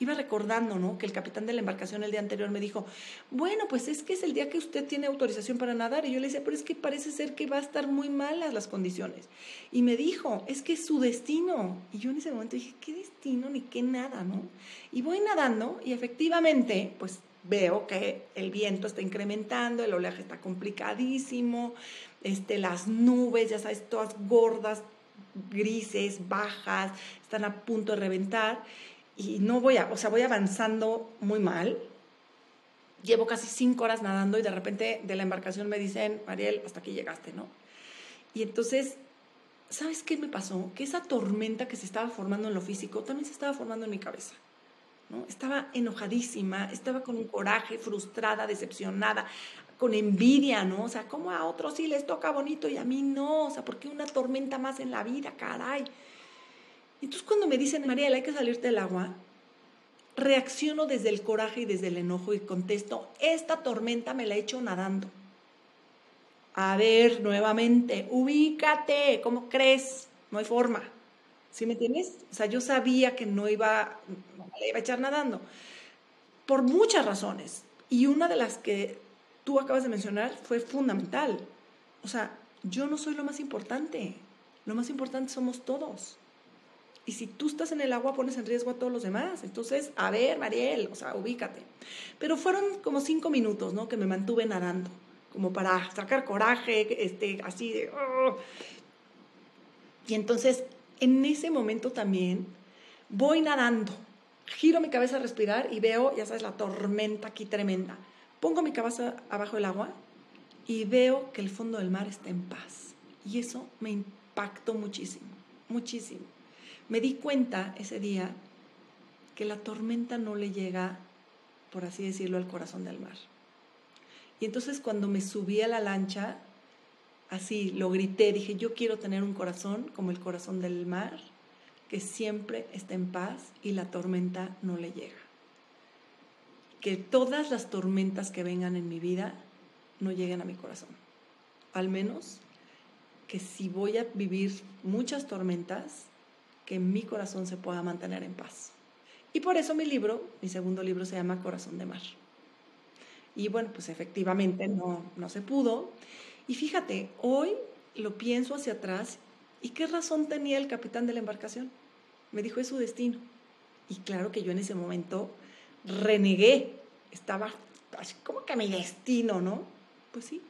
iba recordando, ¿no? Que el capitán de la embarcación el día anterior me dijo, bueno, pues es que es el día que usted tiene autorización para nadar. Y yo le decía, pero es que parece ser que va a estar muy malas las condiciones. Y me dijo, es que es su destino. Y yo en ese momento dije, ¿qué destino ni qué nada, ¿no? Y voy nadando y efectivamente, pues veo que el viento está incrementando, el oleaje está complicadísimo, este, las nubes, ya sabes, todas gordas, grises, bajas, están a punto de reventar y no voy a, o sea, voy avanzando muy mal. Llevo casi cinco horas nadando y de repente de la embarcación me dicen, Mariel, hasta aquí llegaste, ¿no? Y entonces, ¿sabes qué me pasó? Que esa tormenta que se estaba formando en lo físico también se estaba formando en mi cabeza. Estaba enojadísima, estaba con un coraje, frustrada, decepcionada con envidia, ¿no? O sea, ¿cómo a otros sí les toca bonito y a mí no? O sea, ¿por qué una tormenta más en la vida, caray? Entonces cuando me dicen, María, hay que salirte del agua, reacciono desde el coraje y desde el enojo y contesto, esta tormenta me la he hecho nadando. A ver, nuevamente, ubícate, ¿cómo crees? No hay forma. ¿Sí me entiendes? O sea, yo sabía que no iba, no iba a echar nadando. Por muchas razones. Y una de las que tú acabas de mencionar fue fundamental. O sea, yo no soy lo más importante. Lo más importante somos todos. Y si tú estás en el agua, pones en riesgo a todos los demás. Entonces, a ver, Mariel, o sea, ubícate. Pero fueron como cinco minutos, ¿no? Que me mantuve nadando, como para sacar coraje, este, así de... Oh". Y entonces, en ese momento también, voy nadando, giro mi cabeza a respirar y veo, ya sabes, la tormenta aquí tremenda. Pongo mi cabeza abajo del agua y veo que el fondo del mar está en paz. Y eso me impactó muchísimo, muchísimo. Me di cuenta ese día que la tormenta no le llega, por así decirlo, al corazón del mar. Y entonces cuando me subí a la lancha, así lo grité, dije, yo quiero tener un corazón como el corazón del mar, que siempre está en paz y la tormenta no le llega que todas las tormentas que vengan en mi vida no lleguen a mi corazón. Al menos que si voy a vivir muchas tormentas, que mi corazón se pueda mantener en paz. Y por eso mi libro, mi segundo libro se llama Corazón de Mar. Y bueno, pues efectivamente no, no se pudo. Y fíjate, hoy lo pienso hacia atrás y qué razón tenía el capitán de la embarcación. Me dijo, es su destino. Y claro que yo en ese momento renegué. Estaba así como que mi destino, ¿no? Pues sí.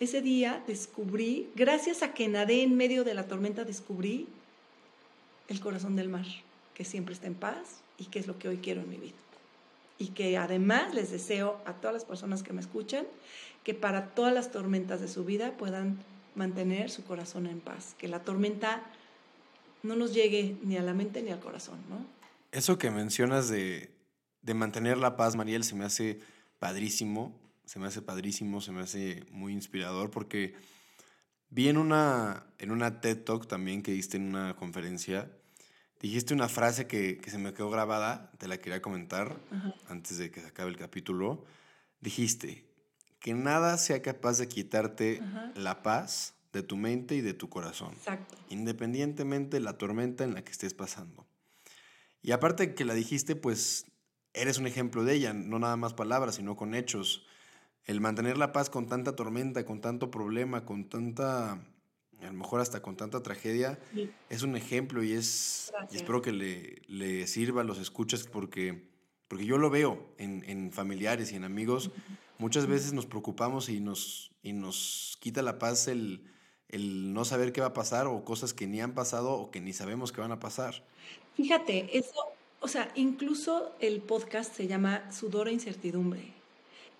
Ese día descubrí, gracias a que nadé en medio de la tormenta, descubrí el corazón del mar, que siempre está en paz y que es lo que hoy quiero en mi vida y que además les deseo a todas las personas que me escuchan que para todas las tormentas de su vida puedan mantener su corazón en paz, que la tormenta no nos llegue ni a la mente ni al corazón, ¿no? Eso que mencionas de, de mantener la paz, Mariel, se me hace padrísimo, se me hace padrísimo, se me hace muy inspirador porque vi en una, en una TED Talk también que diste en una conferencia, Dijiste una frase que, se me quedó grabada, te la quería comentar antes de que se acabe el capítulo. Dijiste que nada sea capaz de quitarte la paz de tu mente y de tu corazón. Exacto. Independientemente de la tormenta en la que estés pasando. Y aparte que la dijiste, pues eres un ejemplo de ella, no nada más palabras, sino con hechos. El mantener la paz con tanta tormenta, con tanto problema, con tanta a lo mejor hasta con tanta tragedia, es un ejemplo y es espero que le, le, sirva a los escuchas porque, porque yo lo veo en, en familiares y en amigos. Muchas veces nos preocupamos y nos, y nos quita la paz el, el no saber qué va a pasar o cosas que ni han pasado o que ni sabemos que van a pasar. Fíjate, eso, o sea, incluso el podcast se llama Sudor e Incertidumbre.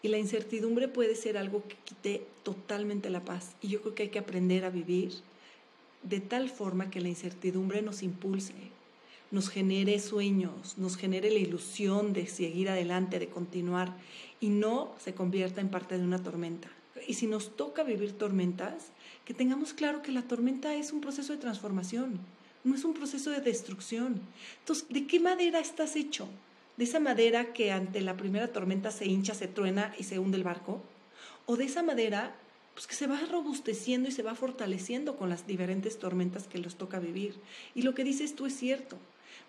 Y la incertidumbre puede ser algo que quite totalmente la paz. Y yo creo que hay que aprender a vivir de tal forma que la incertidumbre nos impulse, nos genere sueños, nos genere la ilusión de seguir adelante, de continuar y no se convierta en parte de una tormenta. Y si nos toca vivir tormentas, que tengamos claro que la tormenta es un proceso de transformación, no es un proceso de destrucción. Entonces, ¿de qué madera estás hecho? de esa madera que ante la primera tormenta se hincha, se truena y se hunde el barco, o de esa madera pues que se va robusteciendo y se va fortaleciendo con las diferentes tormentas que los toca vivir. Y lo que dices tú es cierto.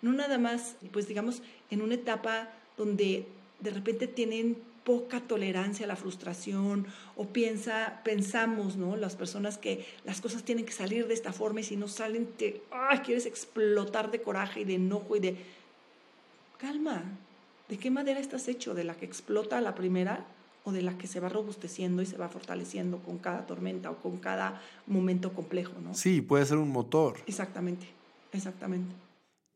No nada más, pues digamos, en una etapa donde de repente tienen poca tolerancia a la frustración o piensa, pensamos, ¿no? Las personas que las cosas tienen que salir de esta forma y si no salen te, ¡ay! quieres explotar de coraje y de enojo y de calma, ¿de qué madera estás hecho? ¿De la que explota a la primera o de la que se va robusteciendo y se va fortaleciendo con cada tormenta o con cada momento complejo, ¿no? Sí, puede ser un motor. Exactamente, exactamente.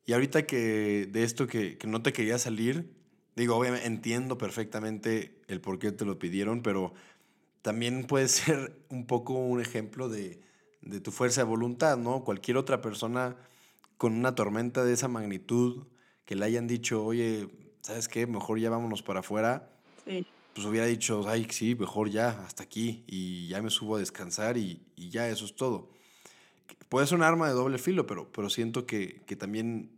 Y ahorita que de esto que, que no te quería salir, digo, obviamente entiendo perfectamente el por qué te lo pidieron, pero también puede ser un poco un ejemplo de, de tu fuerza de voluntad, ¿no? Cualquier otra persona con una tormenta de esa magnitud, que le hayan dicho, oye, ¿sabes qué? Mejor ya vámonos para afuera. Pues hubiera dicho, ay, sí, mejor ya, hasta aquí, y ya me subo a descansar y, ya, eso es todo. Puede ser un arma de doble filo, pero, pero siento que, que también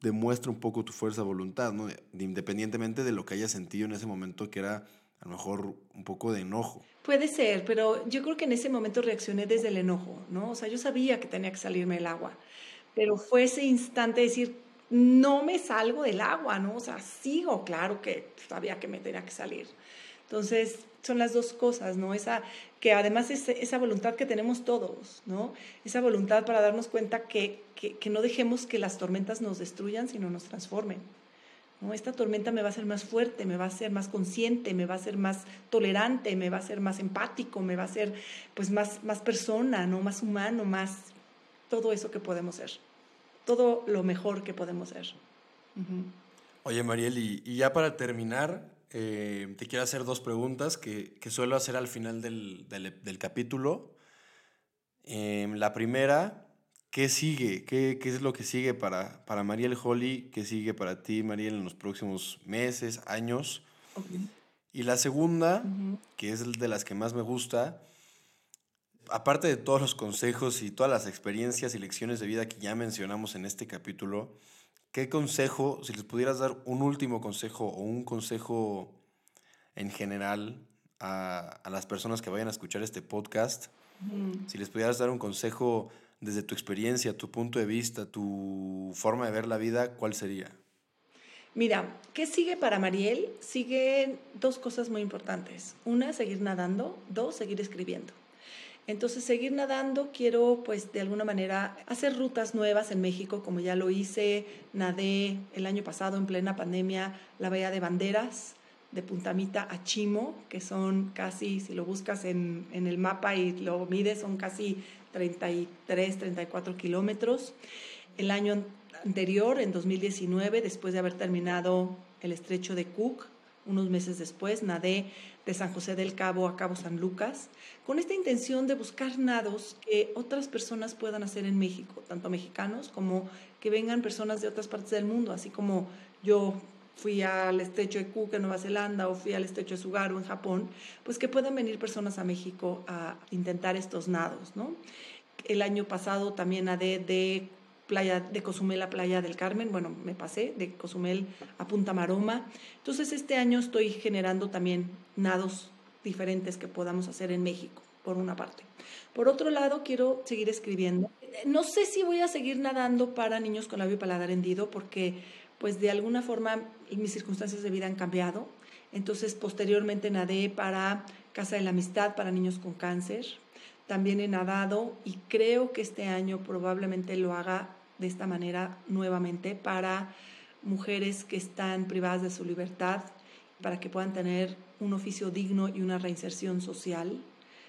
demuestra un poco tu fuerza de voluntad, ¿no? Independientemente de lo que hayas sentido en ese momento, que era a lo mejor un poco de enojo. Puede ser, pero yo creo que en ese momento reaccioné desde el enojo, ¿no? O sea, yo sabía que tenía que salirme el agua, pero fue ese instante de decir, no me salgo del agua, ¿no? O sea, sigo, claro que sabía que me tenía que salir. Entonces, son las dos cosas, ¿no? Esa, que además es esa voluntad que tenemos todos, ¿no? Esa voluntad para darnos cuenta que, que, no dejemos que las tormentas nos destruyan, sino nos transformen. ¿no? Esta tormenta me va a hacer más fuerte, me va a hacer más consciente, me va a hacer más tolerante, me va a hacer más empático, me va a hacer pues más, más persona, ¿no? Más humano, más todo eso que podemos ser todo lo mejor que podemos ser. Oye, Mariel, y, ya para terminar, eh, te quiero hacer dos preguntas que, que suelo hacer al final del, del, capítulo. Em, la primera, ¿qué sigue? ¿Qué, ¿Qué, es lo que sigue para, para Mariel Holly? ¿Qué sigue para ti, Mariel, en los próximos meses, años? Y la segunda, que es de las que más me gusta, aparte de todos los consejos y todas las experiencias y lecciones de vida que ya mencionamos en este capítulo, ¿qué consejo, si les pudieras dar un último consejo o un consejo en general a, a las personas que vayan a escuchar este podcast, si les pudieras dar un consejo desde tu experiencia, tu punto de vista, tu forma de ver la vida, ¿cuál sería? Mira, ¿qué sigue para Mariel? Siguen dos cosas muy importantes. Una, seguir nadando. Dos, seguir escribiendo. Entonces, seguir nadando, quiero pues de alguna manera hacer rutas nuevas en México, como ya lo hice, nadé el año pasado en plena pandemia la Bahía de Banderas, de Puntamita a Chimo, que son casi, si lo buscas en, en el mapa y lo mides, son casi 33, 34 kilómetros. El año anterior, en 2019, después de haber terminado el estrecho de Cook, unos meses después, nadé de San José del Cabo a Cabo San Lucas, con esta intención de buscar nados que otras personas puedan hacer en México, tanto mexicanos como que vengan personas de otras partes del mundo, así como yo fui al estrecho de Cook en Nueva Zelanda o fui al estrecho de Sugaru en Japón, pues que puedan venir personas a México a intentar estos nados, ¿no? El año pasado también nadé de playa de Cozumel a Playa del Carmen, bueno, me pasé de Cozumel a Punta Maroma. Entonces este año estoy generando también nados diferentes que podamos hacer en México, por una parte. Por otro lado, quiero seguir escribiendo. No sé si voy a seguir nadando para niños con labio paladar hendido porque pues de alguna forma mis circunstancias de vida han cambiado. Entonces posteriormente nadé para Casa de la Amistad para niños con cáncer. También he nadado y creo que este año probablemente lo haga de esta manera nuevamente para mujeres que están privadas de su libertad, para que puedan tener un oficio digno y una reinserción social,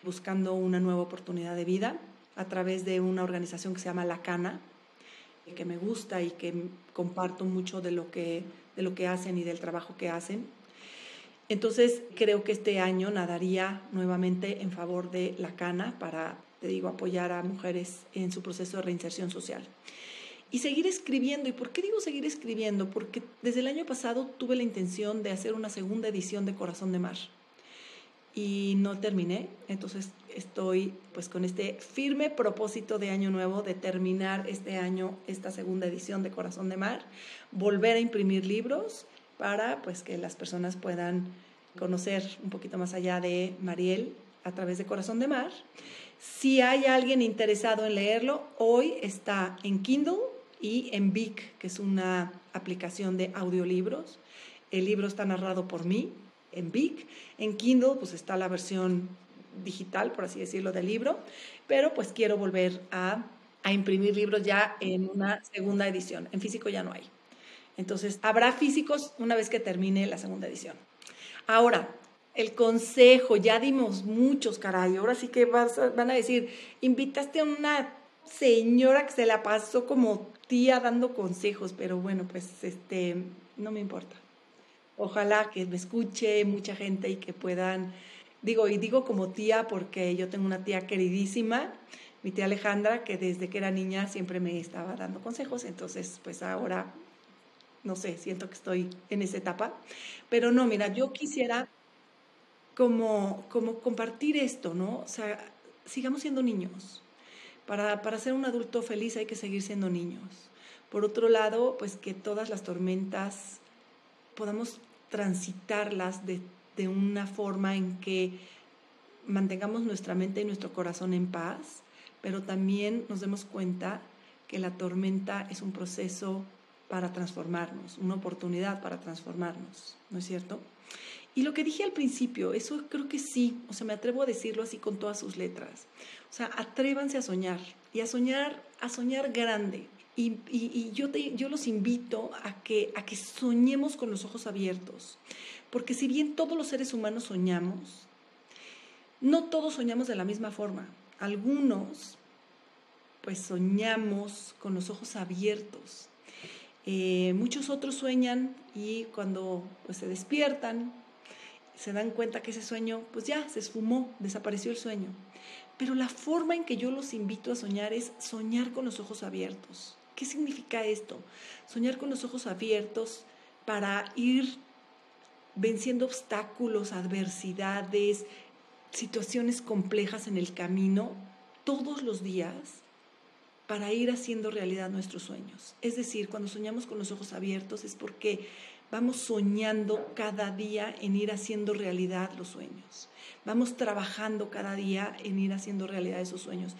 buscando una nueva oportunidad de vida a través de una organización que se llama La Cana, que me gusta y que comparto mucho de lo que, de lo que hacen y del trabajo que hacen. Entonces, creo que este año nadaría nuevamente en favor de La Cana para, te digo, apoyar a mujeres en su proceso de reinserción social y seguir escribiendo. ¿Y por qué digo seguir escribiendo? Porque desde el año pasado tuve la intención de hacer una segunda edición de Corazón de Mar y no terminé, entonces estoy pues con este firme propósito de año nuevo de terminar este año esta segunda edición de Corazón de Mar, volver a imprimir libros para pues que las personas puedan conocer un poquito más allá de Mariel a través de Corazón de Mar. Si hay alguien interesado en leerlo, hoy está en Kindle y en Vic, que es una aplicación de audiolibros. El libro está narrado por mí en Vic. En Kindle pues está la versión digital, por así decirlo, del libro, pero pues quiero volver a, a imprimir libros ya en una segunda edición. En físico ya no hay. Entonces, habrá físicos una vez que termine la segunda edición. Ahora, el consejo, ya dimos muchos, caray. Ahora sí que vas van a decir, invitaste a una señora que se la pasó como tía dando consejos, pero bueno, pues este, no me importa. Ojalá que me escuche mucha gente y que puedan, digo, y digo como tía porque yo tengo una tía queridísima, mi tía Alejandra, que desde que era niña siempre me estaba dando consejos, entonces pues ahora, no sé, siento que estoy en esa etapa, pero no, mira, yo quisiera como, como compartir esto, ¿no? O sea, sigamos siendo niños, para, para ser un adulto feliz hay que seguir siendo niños. Por otro lado, pues que todas las tormentas podamos transitarlas de, de una forma en que mantengamos nuestra mente y nuestro corazón en paz, pero también nos demos cuenta que la tormenta es un proceso para transformarnos, una oportunidad para transformarnos, ¿no es cierto? Y lo que dije al principio, eso creo que sí, o sea, me atrevo a decirlo así con todas sus letras. O sea, atrévanse a soñar y a soñar, a soñar grande. Y, yo, te, yo los invito a que, a que soñemos con los ojos abiertos, porque si bien todos los seres humanos soñamos, no todos soñamos de la misma forma. Algunos, pues soñamos con los ojos abiertos. Eh, muchos otros sueñan y cuando pues, se despiertan, se dan cuenta que ese sueño, pues ya, se esfumó, desapareció el sueño. Pero la forma en que yo los invito a soñar es soñar con los ojos abiertos. ¿Qué significa esto? Soñar con los ojos abiertos para ir venciendo obstáculos, adversidades, situaciones complejas en el camino todos los días para ir haciendo realidad nuestros sueños. Es decir, cuando soñamos con los ojos abiertos es porque vamos soñando cada día en ir haciendo realidad los sueños. Vamos trabajando cada día en ir haciendo realidad esos sueños.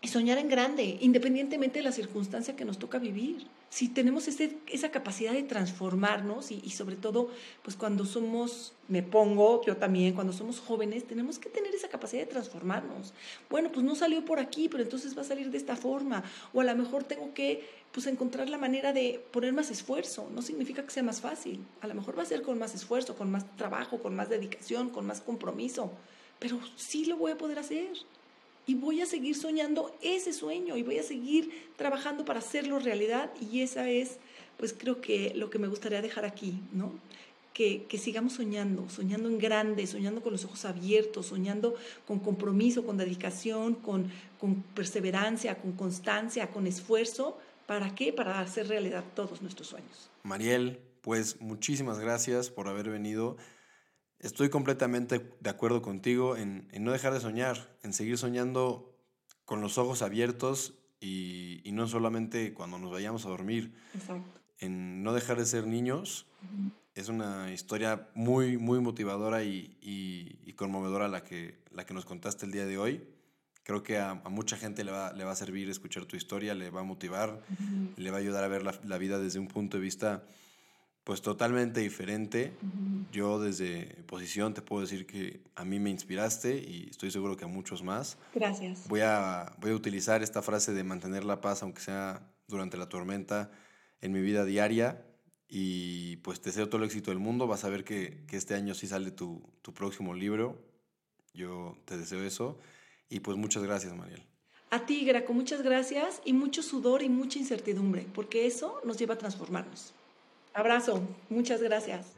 Y soñar en grande, independientemente de la circunstancia que nos toca vivir si tenemos esa capacidad de transformarnos y, sobre todo, pues cuando somos, me pongo, yo también, cuando somos jóvenes, tenemos que tener esa capacidad de transformarnos. Bueno, pues no salió por aquí, pero entonces va a salir de esta forma. O a lo mejor tengo que, pues, encontrar la manera de poner más esfuerzo. No significa que sea más fácil. A lo mejor va a ser con más esfuerzo, con más trabajo, con más dedicación, con más compromiso. Pero sí lo voy a poder hacer y voy a seguir soñando ese sueño y voy a seguir trabajando para hacerlo realidad y esa es, pues creo que lo que me gustaría dejar aquí, ¿no? Que, que, sigamos soñando, soñando en grande, soñando con los ojos abiertos, soñando con compromiso, con dedicación, con, con perseverancia, con constancia, con esfuerzo. ¿Para qué? Para hacer realidad todos nuestros sueños. Mariel, pues muchísimas gracias por haber venido. Estoy completamente de acuerdo contigo en, no dejar de soñar, en seguir soñando con los ojos abiertos y, no solamente cuando nos vayamos a dormir. En no dejar de ser niños. Es una historia muy, muy motivadora y, conmovedora la que, la que nos contaste el día de hoy. Creo que a, mucha gente le va, le va, a servir escuchar tu historia, le va a motivar, le va a ayudar a ver la, la vida desde un punto de vista pues totalmente diferente. Yo desde posición te puedo decir que a mí me inspiraste y estoy seguro que a muchos más. Gracias. Voy a, voy a utilizar esta frase de mantener la paz, aunque sea durante la tormenta, en mi vida diaria. Y pues te deseo todo el éxito del mundo. Vas a ver que, que este año sí sale tu, tu próximo libro. Yo te deseo eso. Y pues muchas gracias, Mariel. A ti, Graco, muchas gracias y mucho sudor y mucha incertidumbre, porque eso nos lleva a transformarnos. Abrazo, muchas gracias.